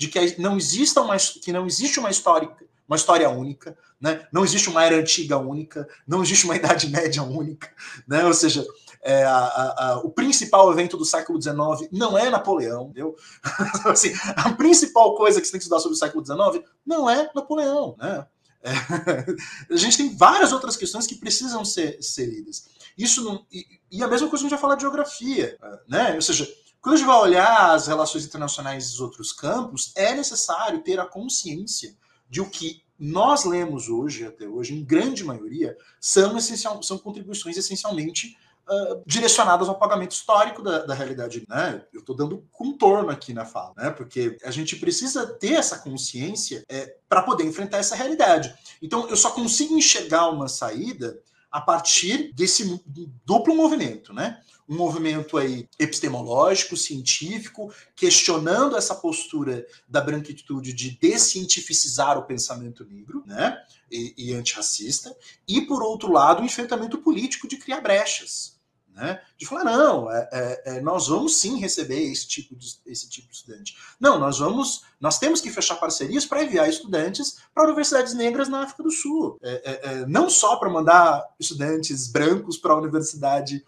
Speaker 2: de que não exista uma, que não existe uma história uma história única, né? Não existe uma era antiga única, não existe uma idade média única, né? Ou seja, é, a, a, o principal evento do século XIX não é Napoleão, entendeu? assim, a principal coisa que você tem que estudar sobre o século XIX não é Napoleão, né? É, a gente tem várias outras questões que precisam ser, ser lidas. Isso não, e, e, a mesma coisa a gente vai falar de geografia, né? Ou seja, quando a gente vai olhar as relações internacionais dos outros campos, é necessário ter a consciência de o que nós lemos hoje, até hoje, em grande maioria, são, essencial, são contribuições essencialmente uh, direcionadas ao pagamento histórico da, da realidade. Né? Eu estou dando contorno aqui na fala, né? porque a gente precisa ter essa consciência é, para poder enfrentar essa realidade. Então, eu só consigo enxergar uma saída a partir desse duplo movimento, né? Um movimento aí epistemológico, científico, questionando essa postura da branquitude de descientificizar o pensamento negro, né? E, e antirracista, e por outro lado, o enfrentamento político de criar brechas, né? De falar, não, é, é, é, nós vamos sim receber esse tipo, de, esse tipo de estudante. Não, nós vamos, nós temos que fechar parcerias para enviar estudantes para universidades negras na África do Sul. É, é, é não só para mandar estudantes brancos para a universidade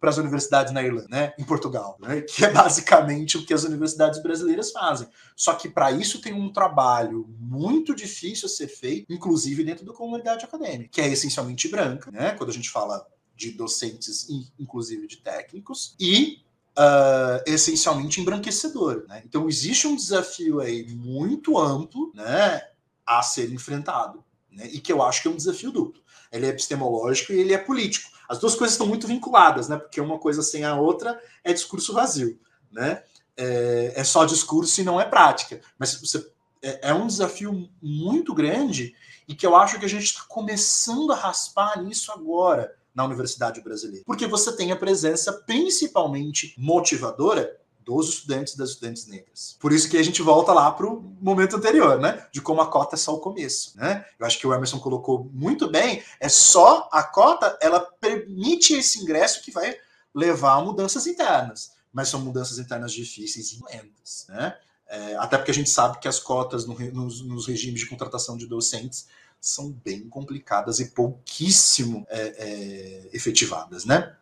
Speaker 2: para as universidades na Irlanda, né, em Portugal, né, que é basicamente o que as universidades brasileiras fazem. Só que para isso tem um trabalho muito difícil a ser feito, inclusive dentro da comunidade acadêmica, que é essencialmente branca, né? Quando a gente fala de docentes inclusive de técnicos, e uh, essencialmente embranquecedor. Né? Então existe um desafio aí muito amplo né, a ser enfrentado, né? e que eu acho que é um desafio duplo. Ele é epistemológico e ele é político. As duas coisas estão muito vinculadas, né? porque uma coisa sem a outra é discurso vazio. Né? É, é só discurso e não é prática. Mas você, é, é um desafio muito grande e que eu acho que a gente está começando a raspar nisso agora na universidade brasileira. Porque você tem a presença principalmente motivadora dos estudantes e das estudantes negras. Por isso que a gente volta lá para o momento anterior, né? De como a cota é só o começo, né? Eu acho que o Emerson colocou muito bem. É só a cota, ela permite esse ingresso que vai levar a mudanças internas, mas são mudanças internas difíceis e lentas, né? É, até porque a gente sabe que as cotas no, nos, nos regimes de contratação de docentes são bem complicadas e pouquíssimo é, é, efetivadas, né?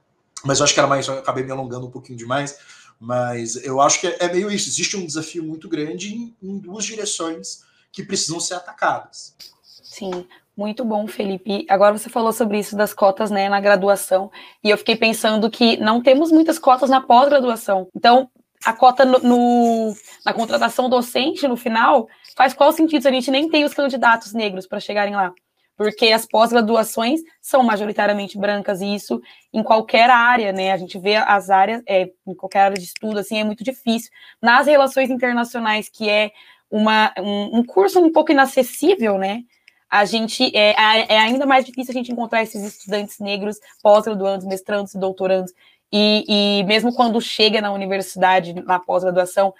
Speaker 2: Mas eu acho que era mais, eu acabei me alongando um pouquinho demais, mas eu acho que é, é meio isso. Existe um desafio muito grande em, em duas direções que precisam ser atacadas.
Speaker 1: Sim, muito bom, Felipe. Agora você falou sobre isso das cotas né, na graduação, e eu fiquei pensando que não temos muitas cotas na pós-graduação. Então, a cota no, no, na contratação docente, no final, faz qual sentido se a gente nem tem os candidatos negros para chegarem lá? Porque as pós-graduações são majoritariamente brancas, e isso em qualquer área, né? A gente vê as áreas, é, em qualquer área de estudo, assim, é muito difícil. Nas relações internacionais, que é uma, um, um curso um pouco inacessível, né? a gente é, é, ainda mais difícil a gente encontrar esses estudantes negros, pós-graduandos, mestrandos e doutorandos e, e mesmo quando chega na universidade, na pós-graduação,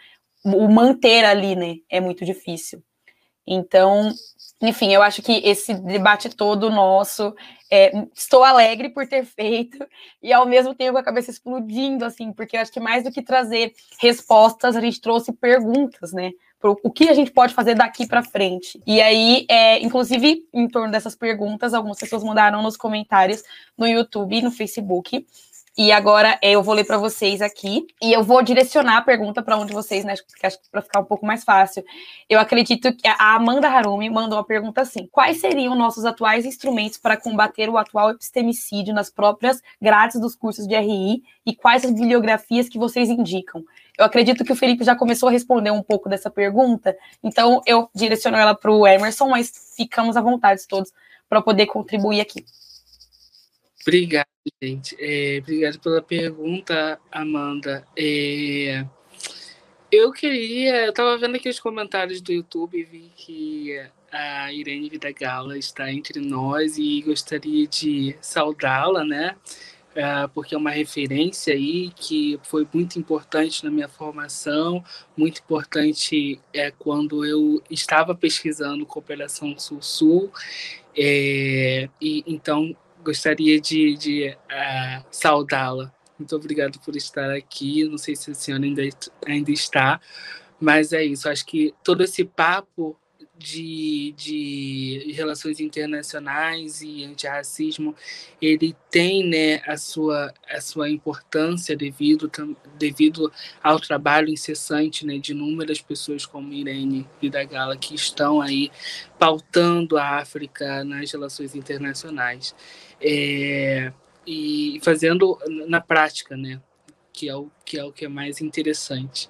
Speaker 1: o manter ali, né, é muito difícil. Então, enfim, eu acho que esse debate todo nosso, é, estou alegre por ter feito e ao mesmo tempo a cabeça explodindo, assim, porque eu acho que mais do que trazer respostas, a gente trouxe perguntas, né? Pro, o que a gente pode fazer daqui para frente. E aí, é, inclusive, em torno dessas perguntas, algumas pessoas mandaram nos comentários no YouTube e no Facebook E agora eu vou ler para vocês aqui e eu vou direcionar a pergunta para onde vocês, né? Acho que para ficar um pouco mais fácil. Eu acredito que a Amanda Harumi mandou uma pergunta assim: quais seriam nossos atuais instrumentos para combater o atual epistemicídio nas próprias grades dos cursos de RI e quais as bibliografias que vocês indicam? Eu acredito que o Felipe já começou a responder um pouco dessa pergunta, então eu direciono ela para o Emerson, mas ficamos à vontade todos para poder contribuir aqui.
Speaker 3: Obrigado, gente. É, obrigado pela pergunta, Amanda. É, eu queria. Eu estava vendo aqui os comentários do YouTube e vi que a Irene Vidagala está entre nós e gostaria de saudá-la, né? É, porque é uma referência aí que foi muito importante na minha formação, muito importante é, quando eu estava pesquisando cooperação Sul-Sul. É, e então gostaria de, de uh, saudá-la. Muito obrigado por estar aqui. Não sei se a senhora ainda, ainda está, mas é isso. Acho que todo esse papo de, de relações internacionais e antirracismo, ele tem né, a, sua, a sua importância devido, devido ao trabalho incessante né, de inúmeras pessoas como Irene Vidagala, que estão aí pautando a África nas relações internacionais. É, e fazendo na prática, né? Que é o que é, o que é mais interessante.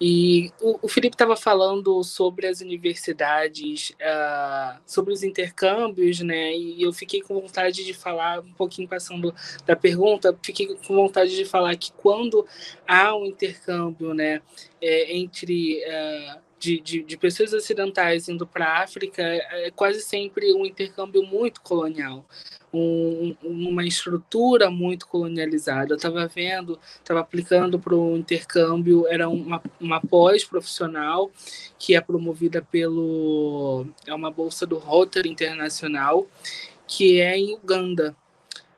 Speaker 3: E o, o Felipe estava falando sobre as universidades, uh, sobre os intercâmbios, né? E eu fiquei com vontade de falar, um pouquinho passando da pergunta, fiquei com vontade de falar que quando há um intercâmbio, né, é, entre uh, de, de, de, pessoas ocidentais indo para a África, é quase sempre um intercâmbio muito colonial um, uma estrutura muito colonializada. Eu estava vendo, estava aplicando para o intercâmbio, era uma, uma pós-profissional que é promovida pelo. É uma bolsa do Rotary Internacional, que é em Uganda.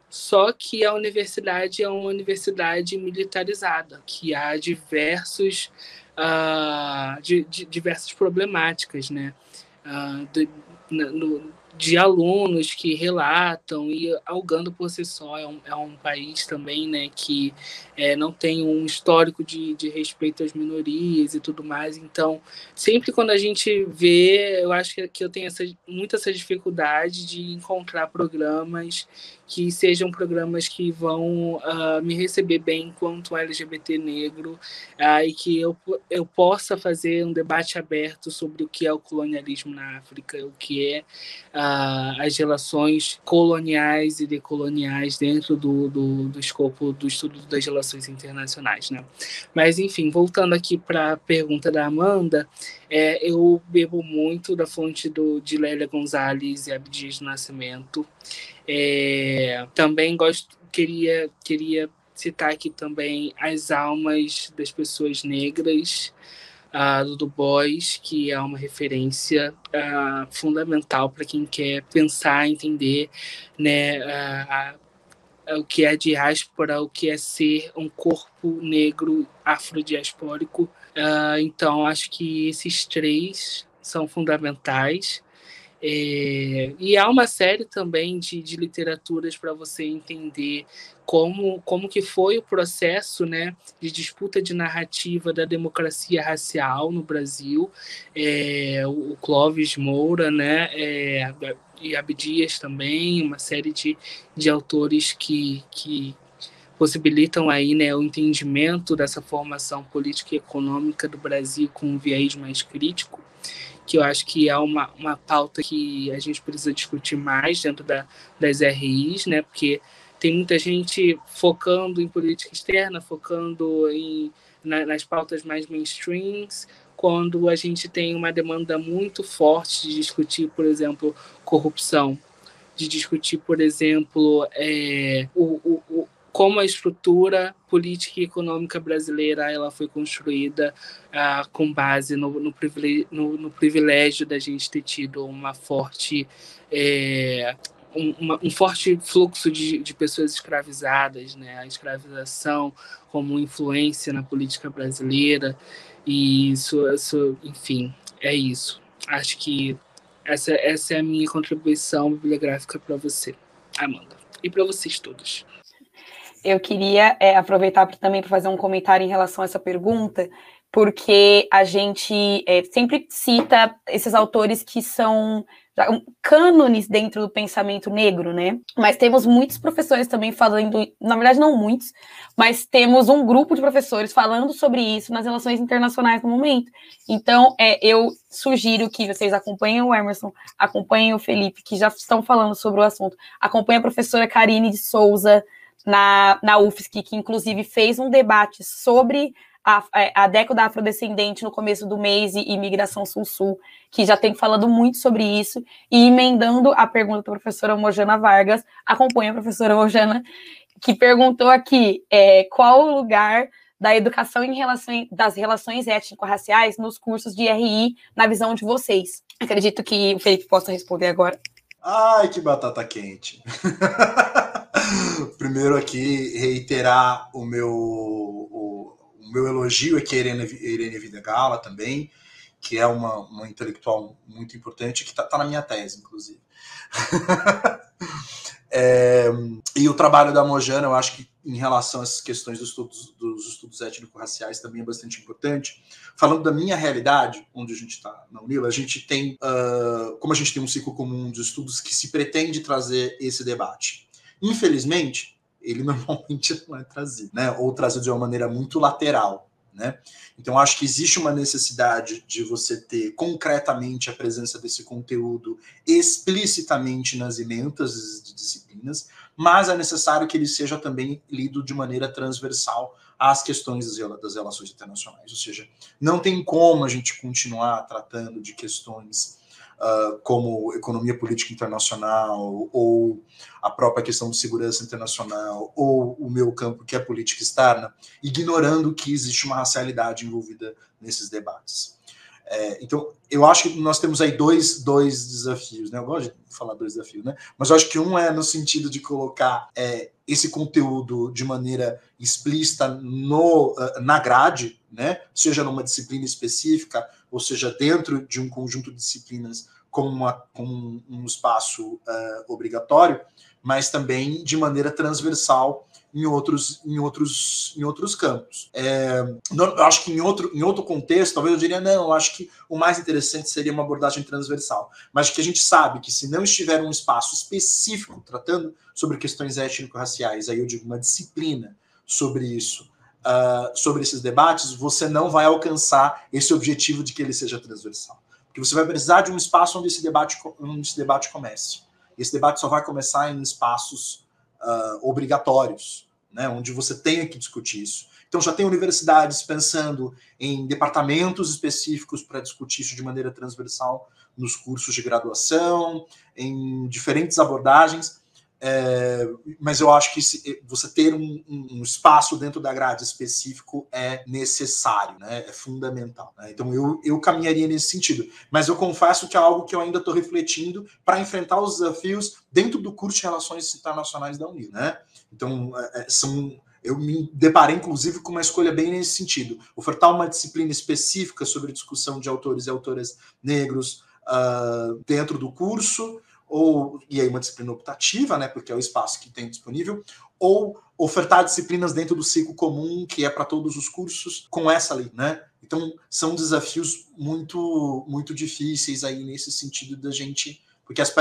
Speaker 3: Só que a universidade é uma universidade militarizada, que há diversos, uh, de, de, diversas problemáticas, né? Uh, no, de alunos que relatam e Algando por si só é um, é um país também né que é, não tem um histórico de, de respeito às minorias e tudo mais. Então sempre quando a gente vê eu acho que, que eu tenho essa, muita essa dificuldade de encontrar programas que sejam programas que vão uh, me receber bem enquanto LGBT negro uh, e que eu, eu possa fazer um debate aberto sobre o que é o colonialismo na África, o que é uh, as relações coloniais e decoloniais dentro do, do, do escopo do estudo das relações internacionais. Né? Mas, enfim, voltando aqui para a pergunta da Amanda, é, eu bebo muito da fonte do, de Lélia Gonzalez e Abdias Nascimento. É, também gosto, queria, queria citar aqui também as almas das pessoas negras uh, do Du Bois, que é uma referência uh, fundamental para quem quer pensar, entender né, uh, o que é diáspora, o que é ser um corpo negro afrodiaspórico. Então, acho que esses três são fundamentais. É, e há uma série também de, de literaturas para você entender como, como que foi o processo né, de disputa de narrativa da democracia racial no Brasil. É, o Clóvis Moura né, é, e Abdias também, uma série de, de autores que, que possibilitam aí né, o entendimento dessa formação política e econômica do Brasil com um viés mais crítico que eu acho que é uma, uma pauta que a gente precisa discutir mais dentro da, das RIs, né? Porque tem muita gente focando em política externa, focando em, na, nas pautas mais mainstreams, quando a gente tem uma demanda muito forte de discutir, por exemplo, corrupção, de discutir, por exemplo, é, o, o, como a estrutura política e econômica brasileira ela foi construída uh, com base no, no, privilégio, no, no, privilégio da gente ter tido uma forte é, um, uma, um, forte fluxo de, de, pessoas escravizadas, né? A escravização como influência na política brasileira e isso, isso enfim, é isso. Acho que essa, essa é a minha contribuição bibliográfica para você, Amanda, e para vocês todos.
Speaker 1: Eu queria é, aproveitar pra, também para fazer um comentário em relação a essa pergunta, porque a gente é, sempre cita esses autores que são cânones dentro do pensamento negro, né? Mas temos muitos professores também falando, na verdade não muitos, mas temos um grupo de professores falando sobre isso nas relações internacionais no momento. Então, é, eu sugiro que vocês acompanhem o Emerson, acompanhem o Felipe, que já estão falando sobre o assunto, acompanhem a professora Karine de Souza na, na UFSC, que inclusive fez um debate sobre a, é, a década afrodescendente no começo do mês e imigração sul-sul, que já tem falando muito sobre isso, e emendando a pergunta da professora Mojana Vargas, acompanha a professora Mojana, que perguntou aqui é, qual o lugar da educação em relação das relações étnico-raciais nos cursos de RI na visão de vocês. Acredito que o Felipe possa responder agora.
Speaker 2: Ai, que batata quente. Primeiro aqui reiterar o meu o meu elogio que a Irene, Irene Videgala também, que é uma, uma intelectual muito importante, que está tá na minha tese, inclusive. é, e o trabalho da Mojana, eu acho que em relação a essas questões dos estudos, dos estudos étnico-raciais também é bastante importante. Falando da minha realidade, onde a gente está na Unila, a gente tem, uh, como a gente tem um ciclo comum de estudos que se pretende trazer esse debate. Infelizmente, ele normalmente não é trazido, né? Ou trazido de uma maneira muito lateral, né? Então acho que existe uma necessidade de você ter concretamente a presença desse conteúdo explicitamente nas ementas de disciplinas, mas é necessário que ele seja também lido de maneira transversal às questões das relações internacionais, ou seja, não tem como a gente continuar tratando de questões uh, como economia política internacional, ou a própria questão de segurança internacional, ou o meu campo, que é política externa, ignorando que existe uma racialidade envolvida nesses debates. É, então, eu acho que nós temos aí dois, dois desafios, né? Eu gosto de falar dois desafios, né? Mas eu acho que um é no sentido de colocar é, esse conteúdo de maneira explícita no, uh, na grade, né? Seja numa disciplina específica, ou seja, dentro de um conjunto de disciplinas como, um espaço uh, obrigatório, mas também de maneira transversal em outros, em outros, em outros campos. É, eu acho que em outro, em outro contexto, talvez eu diria, não, eu acho que o mais interessante seria uma abordagem transversal. Mas que a gente sabe que se não estiver um espaço específico tratando sobre questões étnico-raciais, aí eu digo uma disciplina sobre isso, uh, sobre esses debates, você não vai alcançar esse objetivo de que ele seja transversal. Porque você vai precisar de um espaço onde esse debate, onde esse debate comece. Esse debate só vai começar em espaços uh, obrigatórios, né, onde você tenha que discutir isso. Então já tem universidades pensando em departamentos específicos para discutir isso de maneira transversal nos cursos de graduação, em diferentes abordagens. É, mas eu acho que se, você ter um, um, espaço dentro da grade específico é necessário, né? é fundamental. Né? Então eu, eu caminharia nesse sentido. Mas eu confesso que é algo que eu ainda estou refletindo para enfrentar os desafios dentro do curso de Relações Internacionais da Unir. Né? Então é, é, são eu me deparei, inclusive, com uma escolha bem nesse sentido. Ofertar uma disciplina específica sobre discussão de autores e autoras negros uh, dentro do curso, ou e aí uma disciplina optativa, né, porque é o espaço que tem disponível, ou ofertar disciplinas dentro do ciclo comum, que é para todos os cursos, com essa lei, né? Então, são desafios muito muito difíceis aí nesse sentido da gente, porque as,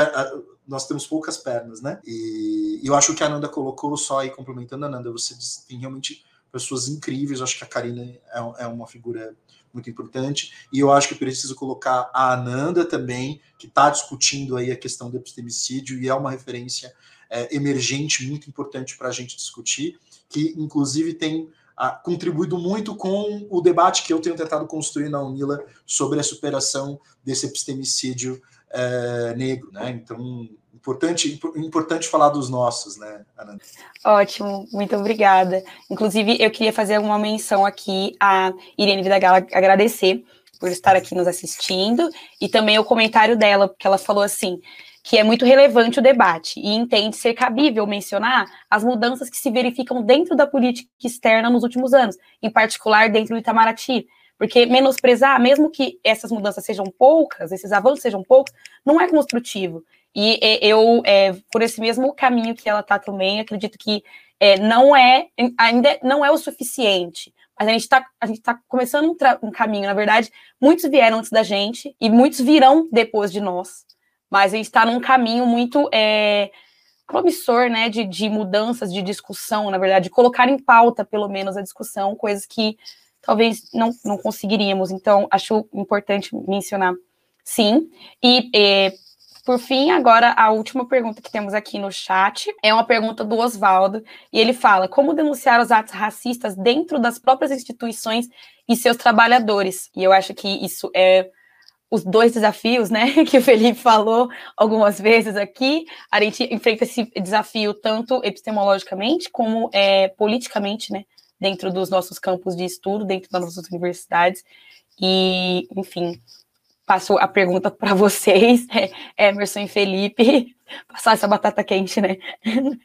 Speaker 2: nós temos poucas pernas, né? E, eu acho que a Ananda colocou só aí complementando a Ananda, você tem realmente pessoas incríveis, eu acho que a Karina é, é uma figura muito importante. E eu acho que preciso colocar a Ananda também, que está discutindo aí a questão do epistemicídio e é uma referência é, emergente muito importante para a gente discutir, que inclusive tem ah, contribuído muito com o debate que eu tenho tentado construir na Unila sobre a superação desse epistemicídio é, negro, né? Então Importante, importante falar dos nossos, né, Ana?
Speaker 1: Ótimo, muito obrigada. Inclusive, eu queria fazer uma menção aqui a Irene Vidagala agradecer por estar aqui nos assistindo e também o comentário dela, porque ela falou assim que é muito relevante o debate e entende ser cabível mencionar as mudanças que se verificam dentro da política externa nos últimos anos, em particular dentro do Itamaraty, porque menosprezar, mesmo que essas mudanças sejam poucas, esses avanços sejam poucos, não é construtivo. E eu, é, por esse mesmo caminho que ela está também, acredito que é, não é, ainda não é o suficiente. Mas a gente está tá começando um, um, caminho, na verdade, muitos vieram antes da gente e muitos virão depois de nós. Mas a gente está num caminho muito é, promissor, né, de, de mudanças, de discussão, na verdade, de colocar em pauta, pelo menos, a discussão, coisas que talvez não, não conseguiríamos. Então, acho importante mencionar, sim. E, e por fim, agora a última pergunta que temos aqui no chat é uma pergunta do Oswaldo, e ele fala: como denunciar os atos racistas dentro das próprias instituições e seus trabalhadores? E eu acho que isso é os dois desafios, né, que o Felipe falou algumas vezes aqui. A gente enfrenta esse desafio tanto epistemologicamente como é, politicamente, né, dentro dos nossos campos de estudo, dentro das nossas universidades. E, enfim, passo a pergunta para vocês, é, Emerson e Felipe, passar essa batata quente, né?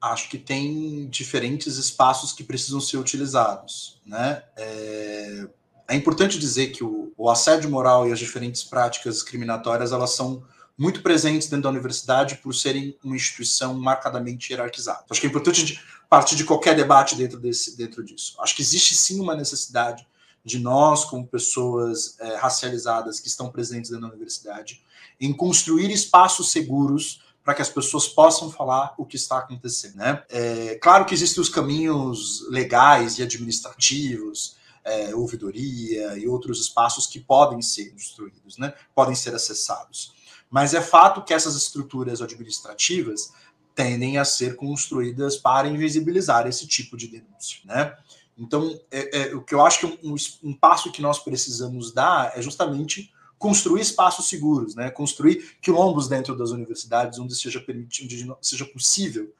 Speaker 2: Acho que tem diferentes espaços que precisam ser utilizados, né? É, é importante dizer que o, o, assédio moral e as diferentes práticas discriminatórias elas são muito presentes dentro da universidade por serem uma instituição marcadamente hierarquizada. Acho que é importante partir de qualquer debate dentro desse dentro disso. Acho que existe sim uma necessidade de nós, como pessoas é, racializadas que estão presentes na universidade, em construir espaços seguros para que as pessoas possam falar o que está acontecendo. Né? É, claro que existem os caminhos legais e administrativos, é, ouvidoria e outros espaços que podem ser construídos, né? podem ser acessados. Mas é fato que essas estruturas administrativas tendem a ser construídas para invisibilizar esse tipo de denúncia. Né? Então, é, é, o que eu acho que um, um, passo que nós precisamos dar é justamente construir espaços seguros, né? construir quilombos dentro das universidades onde seja permitido, seja possível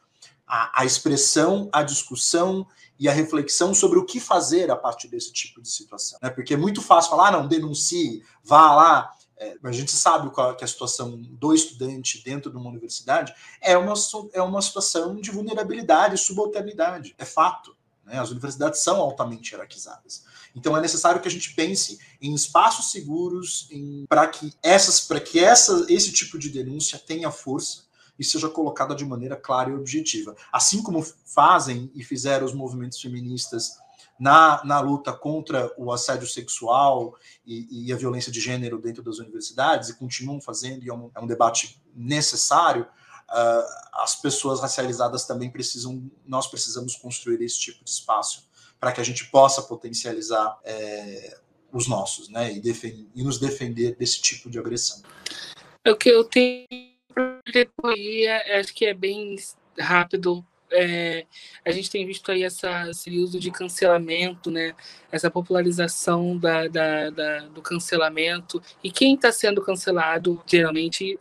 Speaker 2: a, a, expressão, a discussão e a reflexão sobre o que fazer a partir desse tipo de situação. Né? Porque é muito fácil falar, ah, não, denuncie, vá lá. É, a gente sabe qual que é a situação do estudante dentro de uma universidade é uma, é uma situação de vulnerabilidade, subalternidade. É fato. Né? As universidades são altamente hierarquizadas. Então é necessário que a gente pense em espaços seguros para que essas, que essa, esse tipo de denúncia tenha força e seja colocada de maneira clara e objetiva. Assim como fazem e fizeram os movimentos feministas na, na luta contra o assédio sexual e, e, a violência de gênero dentro das universidades, e continuam fazendo, e é um, é um debate necessário, uh, as pessoas racializadas também precisam, nós precisamos construir esse tipo de espaço para que a gente possa potencializar é, os nossos, né, e, e nos defender desse tipo de agressão.
Speaker 3: O que eu tenho para é, acho que é bem rápido. É, a gente tem visto aí essa, esse uso de cancelamento, né? essa popularização da, da, da do cancelamento. E quem está sendo cancelado, geralmente,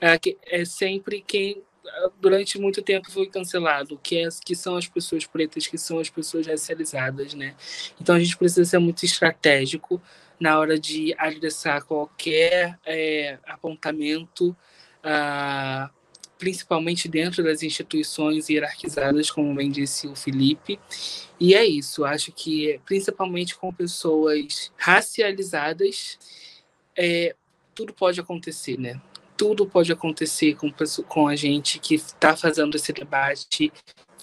Speaker 3: é, é sempre quem durante muito tempo foi cancelado, que, é, que são as pessoas pretas, que são as pessoas racializadas, né? Então a gente precisa ser muito estratégico na hora de adressar qualquer é, apontamento, ah, principalmente dentro das instituições hierarquizadas, como bem disse o Felipe. E é isso, acho que principalmente com pessoas racializadas, é, tudo pode acontecer, né? tudo pode acontecer com, com a gente que está fazendo esse debate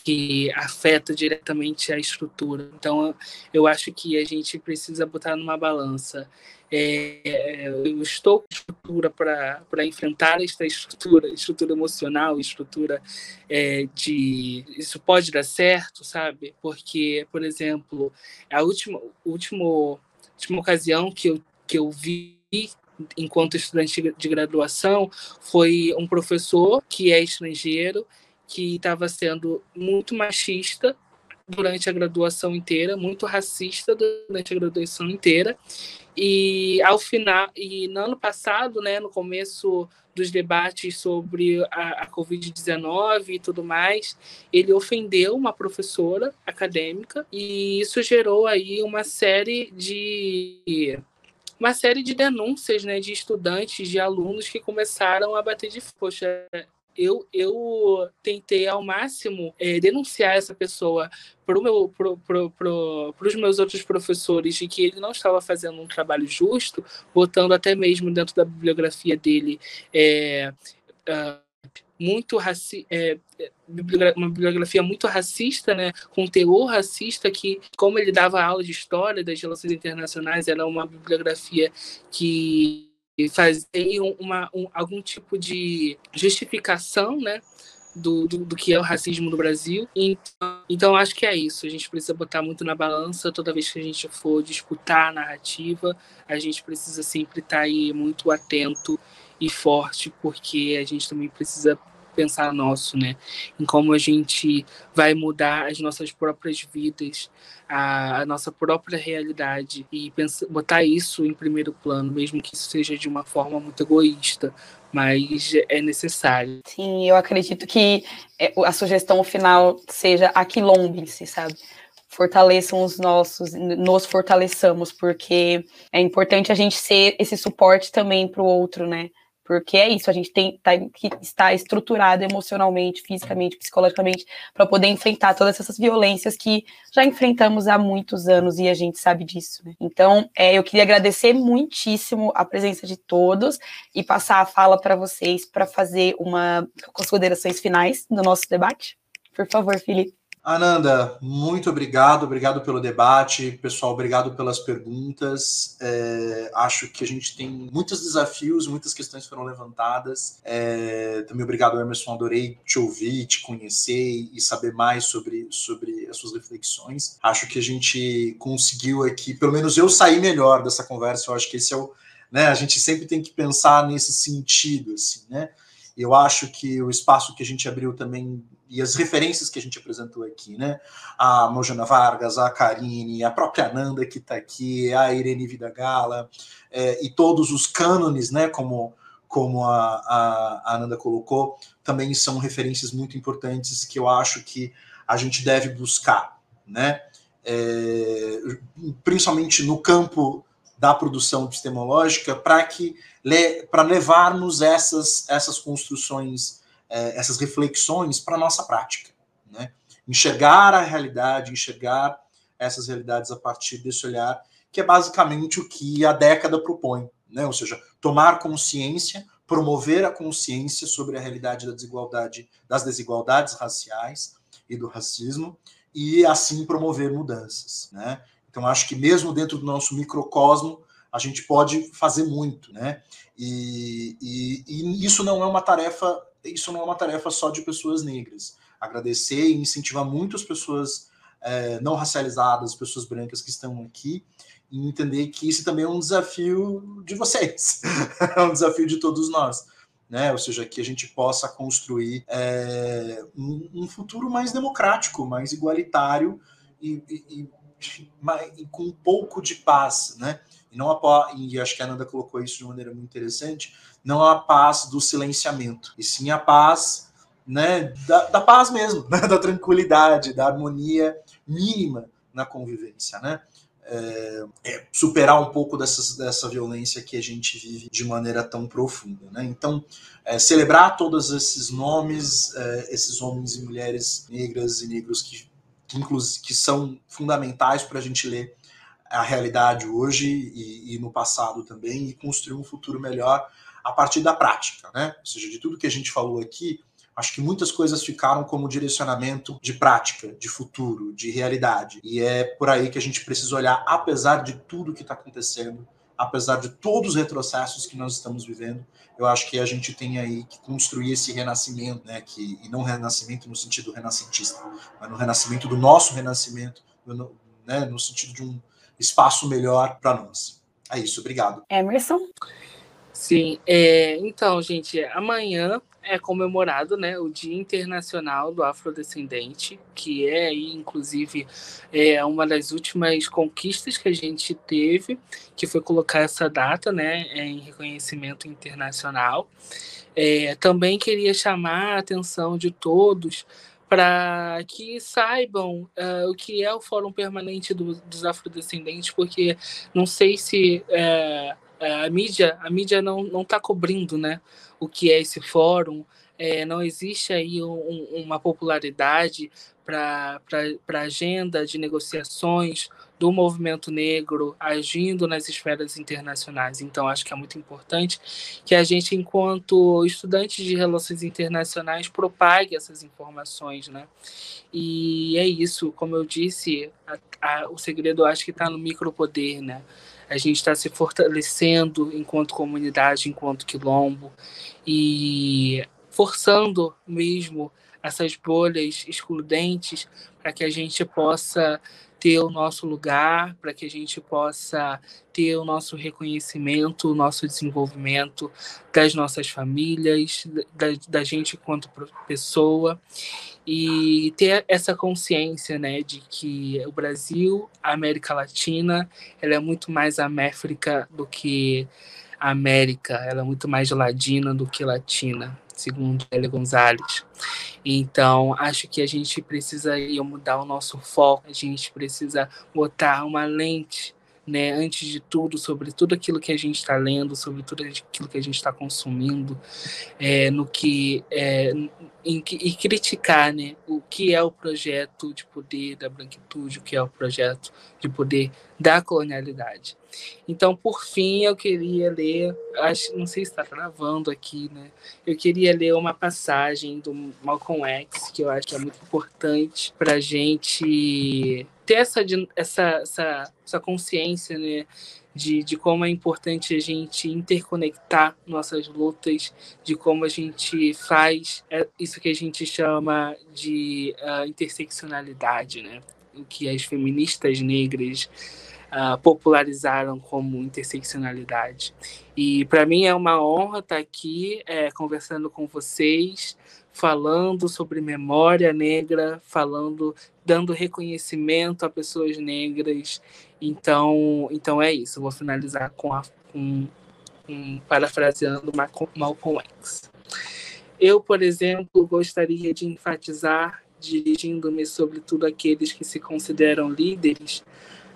Speaker 3: que afeta diretamente a estrutura. Então, eu acho que a gente precisa botar numa balança. É, eu estou com estrutura para enfrentar esta estrutura, estrutura emocional, estrutura é, de. Isso pode dar certo, sabe? Porque, por exemplo, a última, última, última ocasião que eu, que eu vi enquanto estudante de graduação, foi um professor que é estrangeiro, que estava sendo muito machista durante a graduação inteira, muito racista durante a graduação inteira. E ao final, e no ano passado, né, no começo dos debates sobre a, a Covid-19 e tudo mais, ele ofendeu uma professora acadêmica e isso gerou aí uma série de uma série de denúncias né, de estudantes, de alunos que começaram a bater de poxa. Eu, eu tentei ao máximo é, denunciar essa pessoa para meu, pro, pro, pro, os meus outros professores de que ele não estava fazendo um trabalho justo, botando até mesmo dentro da bibliografia dele é, uh, muito raci é, é uma bibliografia muito racista, né, com teor racista que, como ele dava aula de história das relações internacionais, era uma bibliografia que fazia uma, um, algum tipo de justificação, né, do, do, do, que é o racismo no Brasil. Então, então, acho que é isso. A gente precisa botar muito na balança toda vez que a gente for disputar a narrativa. A gente precisa sempre estar aí muito atento e forte, porque a gente também precisa pensar nosso, né? Em como a gente vai mudar as nossas próprias vidas, a, a nossa própria realidade e pensar, botar isso em primeiro plano, mesmo que isso seja de uma forma muito egoísta, mas é necessário.
Speaker 1: Sim, eu acredito que é, a sugestão final seja aquilombe-se, sabe? fortaleçam os nossos, nos fortaleçamos, porque é importante a gente ser esse suporte também para o outro, né? Porque é isso, a gente tem tá, que estar estruturado emocionalmente, fisicamente, psicologicamente, para poder enfrentar todas essas violências que já enfrentamos há muitos anos e a gente sabe disso. Né? Então, é, eu queria agradecer muitíssimo a presença de todos e passar a fala para vocês para fazer uma considerações finais do nosso debate. Por favor, Felipe.
Speaker 2: Ananda, muito obrigado, obrigado pelo debate, pessoal, obrigado pelas perguntas. É, acho que a gente tem muitos desafios, muitas questões foram levantadas. É, também obrigado, Emerson, adorei te ouvir, te conhecer e saber mais sobre, sobre as suas reflexões. Acho que a gente conseguiu aqui, pelo menos eu saí melhor dessa conversa. Eu acho que esse é o, né? A gente sempre tem que pensar nesse sentido, assim, né? Eu acho que o espaço que a gente abriu também e as referências que a gente apresentou aqui, né? A Mojana Vargas, a Karine, a própria Nanda que está aqui, a Irene Vidagala, é, e todos os cânones, né? Como, como a, a, a Nanda colocou, também são referências muito importantes que eu acho que a gente deve buscar, né? É, principalmente no campo da produção epistemológica, para que para levarmos essas, essas construções é, essas reflexões para a nossa prática. Né? Enxergar a realidade, enxergar essas realidades a partir desse olhar, que é basicamente o que a década propõe, né? ou seja, tomar consciência, promover a consciência sobre a realidade da desigualdade, das desigualdades raciais e do racismo, e assim promover mudanças. Né? Então, acho que mesmo dentro do nosso microcosmo, a gente pode fazer muito, né? E, e, e, isso não é uma tarefa isso não é uma tarefa só de pessoas negras. Agradecer e incentivar muitas pessoas é, não racializadas, pessoas brancas que estão aqui, e entender que isso também é um desafio de vocês, é um desafio de todos nós. Né? Ou seja, que a gente possa construir é, um, um, futuro mais democrático, mais igualitário e, e, e, e, com um pouco de paz, né? E não a, e acho que a Ananda colocou isso de maneira muito interessante, não a paz do silenciamento, e sim a paz né, da, da paz mesmo, né, da tranquilidade, da harmonia mínima na convivência, né? É, é, superar um pouco dessa, dessa violência que a gente vive de maneira tão profunda. Né? Então, é, celebrar todos esses nomes, é, esses homens e mulheres negras e negros que, que, que são fundamentais para a gente ler a realidade hoje e, e, no passado também, e construir um futuro melhor a partir da prática, né? Ou seja, de tudo que a gente falou aqui, acho que muitas coisas ficaram como direcionamento de prática, de futuro, de realidade. E é por aí que a gente precisa olhar, apesar de tudo que está acontecendo, apesar de todos os retrocessos que nós estamos vivendo, eu acho que a gente tem aí que construir esse renascimento, né? Que, e não renascimento no sentido renascentista, mas no renascimento do nosso renascimento, no, né? no sentido de um espaço melhor para nós. É isso, obrigado.
Speaker 1: Emerson?
Speaker 3: Sim, é, então, gente, amanhã é comemorado né, o Dia Internacional do Afrodescendente, que é aí, inclusive, é uma das últimas conquistas que a gente teve, que foi colocar essa data né, em reconhecimento internacional. É, também queria chamar a atenção de todos para que saibam uh, o que é o Fórum Permanente do, dos Afrodescendentes, porque não sei se uh, a mídia a mídia não não está cobrindo, né, o que é esse fórum. é, não existe aí um, uma popularidade para a agenda de negociações do movimento negro agindo nas esferas internacionais. Então, acho que é muito importante que a gente, enquanto estudantes de relações internacionais, propague essas informações, né? E é isso, como eu disse, a, a, o segredo acho que está no micropoder, né? A gente está se fortalecendo enquanto comunidade, enquanto quilombo, e forçando mesmo essas bolhas excludentes para que a gente possa ter o nosso lugar, para que a gente possa ter o nosso reconhecimento, o nosso desenvolvimento das nossas famílias, da, da gente enquanto pessoa. E ter essa consciência, né, de que o Brasil, a América Latina, ela é muito mais América do que América, ela é muito mais ladina do que latina segundo Elia Gonzalez. Então, acho que a gente precisa mudar o nosso foco, a gente precisa botar uma lente né, antes de tudo, sobre tudo aquilo que a gente está lendo, sobre tudo aquilo que a gente está consumindo, é, no que, é, em, e criticar né, o que é o projeto de poder da branquitude, o que é o projeto de poder da colonialidade. Então, por fim, eu queria ler, acho, não sei se está gravando aqui, né? Eu queria ler uma passagem do Malcolm X, que eu acho que é muito importante para a gente ter essa, essa, essa, essa consciência, né? De, de como é importante a gente interconectar nossas lutas, de como a gente faz é, isso que a gente chama de uh, interseccionalidade, né? O que as feministas negras uh, popularizaram como interseccionalidade. E para mim é uma honra estar aqui é, conversando com vocês, falando sobre memória negra, falando, dando reconhecimento a pessoas negras. Então, então é isso. Vou finalizar com, a, com, com parafraseando Malcolm X. Eu, por exemplo, gostaria de enfatizar, dirigindo-me sobretudo aqueles que se consideram líderes,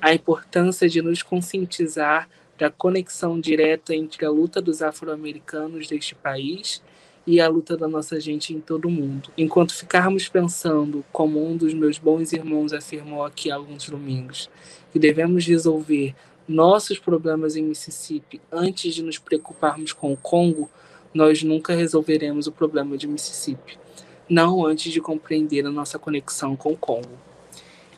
Speaker 3: a importância de nos conscientizar da conexão direta entre a luta dos afro-americanos deste país e a luta da nossa gente em todo o mundo. Enquanto ficarmos pensando, como um dos meus bons irmãos afirmou aqui há alguns domingos, que devemos resolver nossos problemas em Mississippi antes de nos preocuparmos com o Congo, nós nunca resolveremos o problema de Mississippi, não antes de compreender a nossa conexão com o Congo.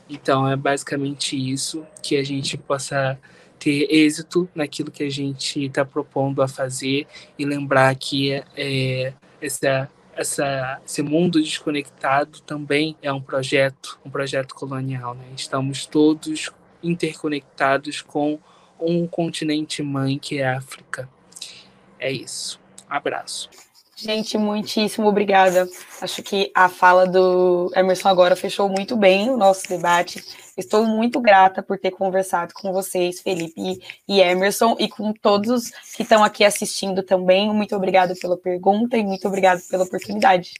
Speaker 3: Então é basicamente isso, que a gente possa ter êxito naquilo que a gente está propondo a fazer e lembrar que é, essa, essa, esse mundo desconectado também é um projeto, um projeto colonial. Né? Estamos todos interconectados com um continente mãe que é a África. É isso. abraço.
Speaker 1: Gente, muitíssimo obrigada. Acho que a fala do Emerson agora fechou muito bem o nosso debate. Estou muito grata por ter conversado com vocês, Felipe e Emerson, e com todos que estão aqui assistindo também. Muito obrigada pela pergunta e muito obrigada pela oportunidade.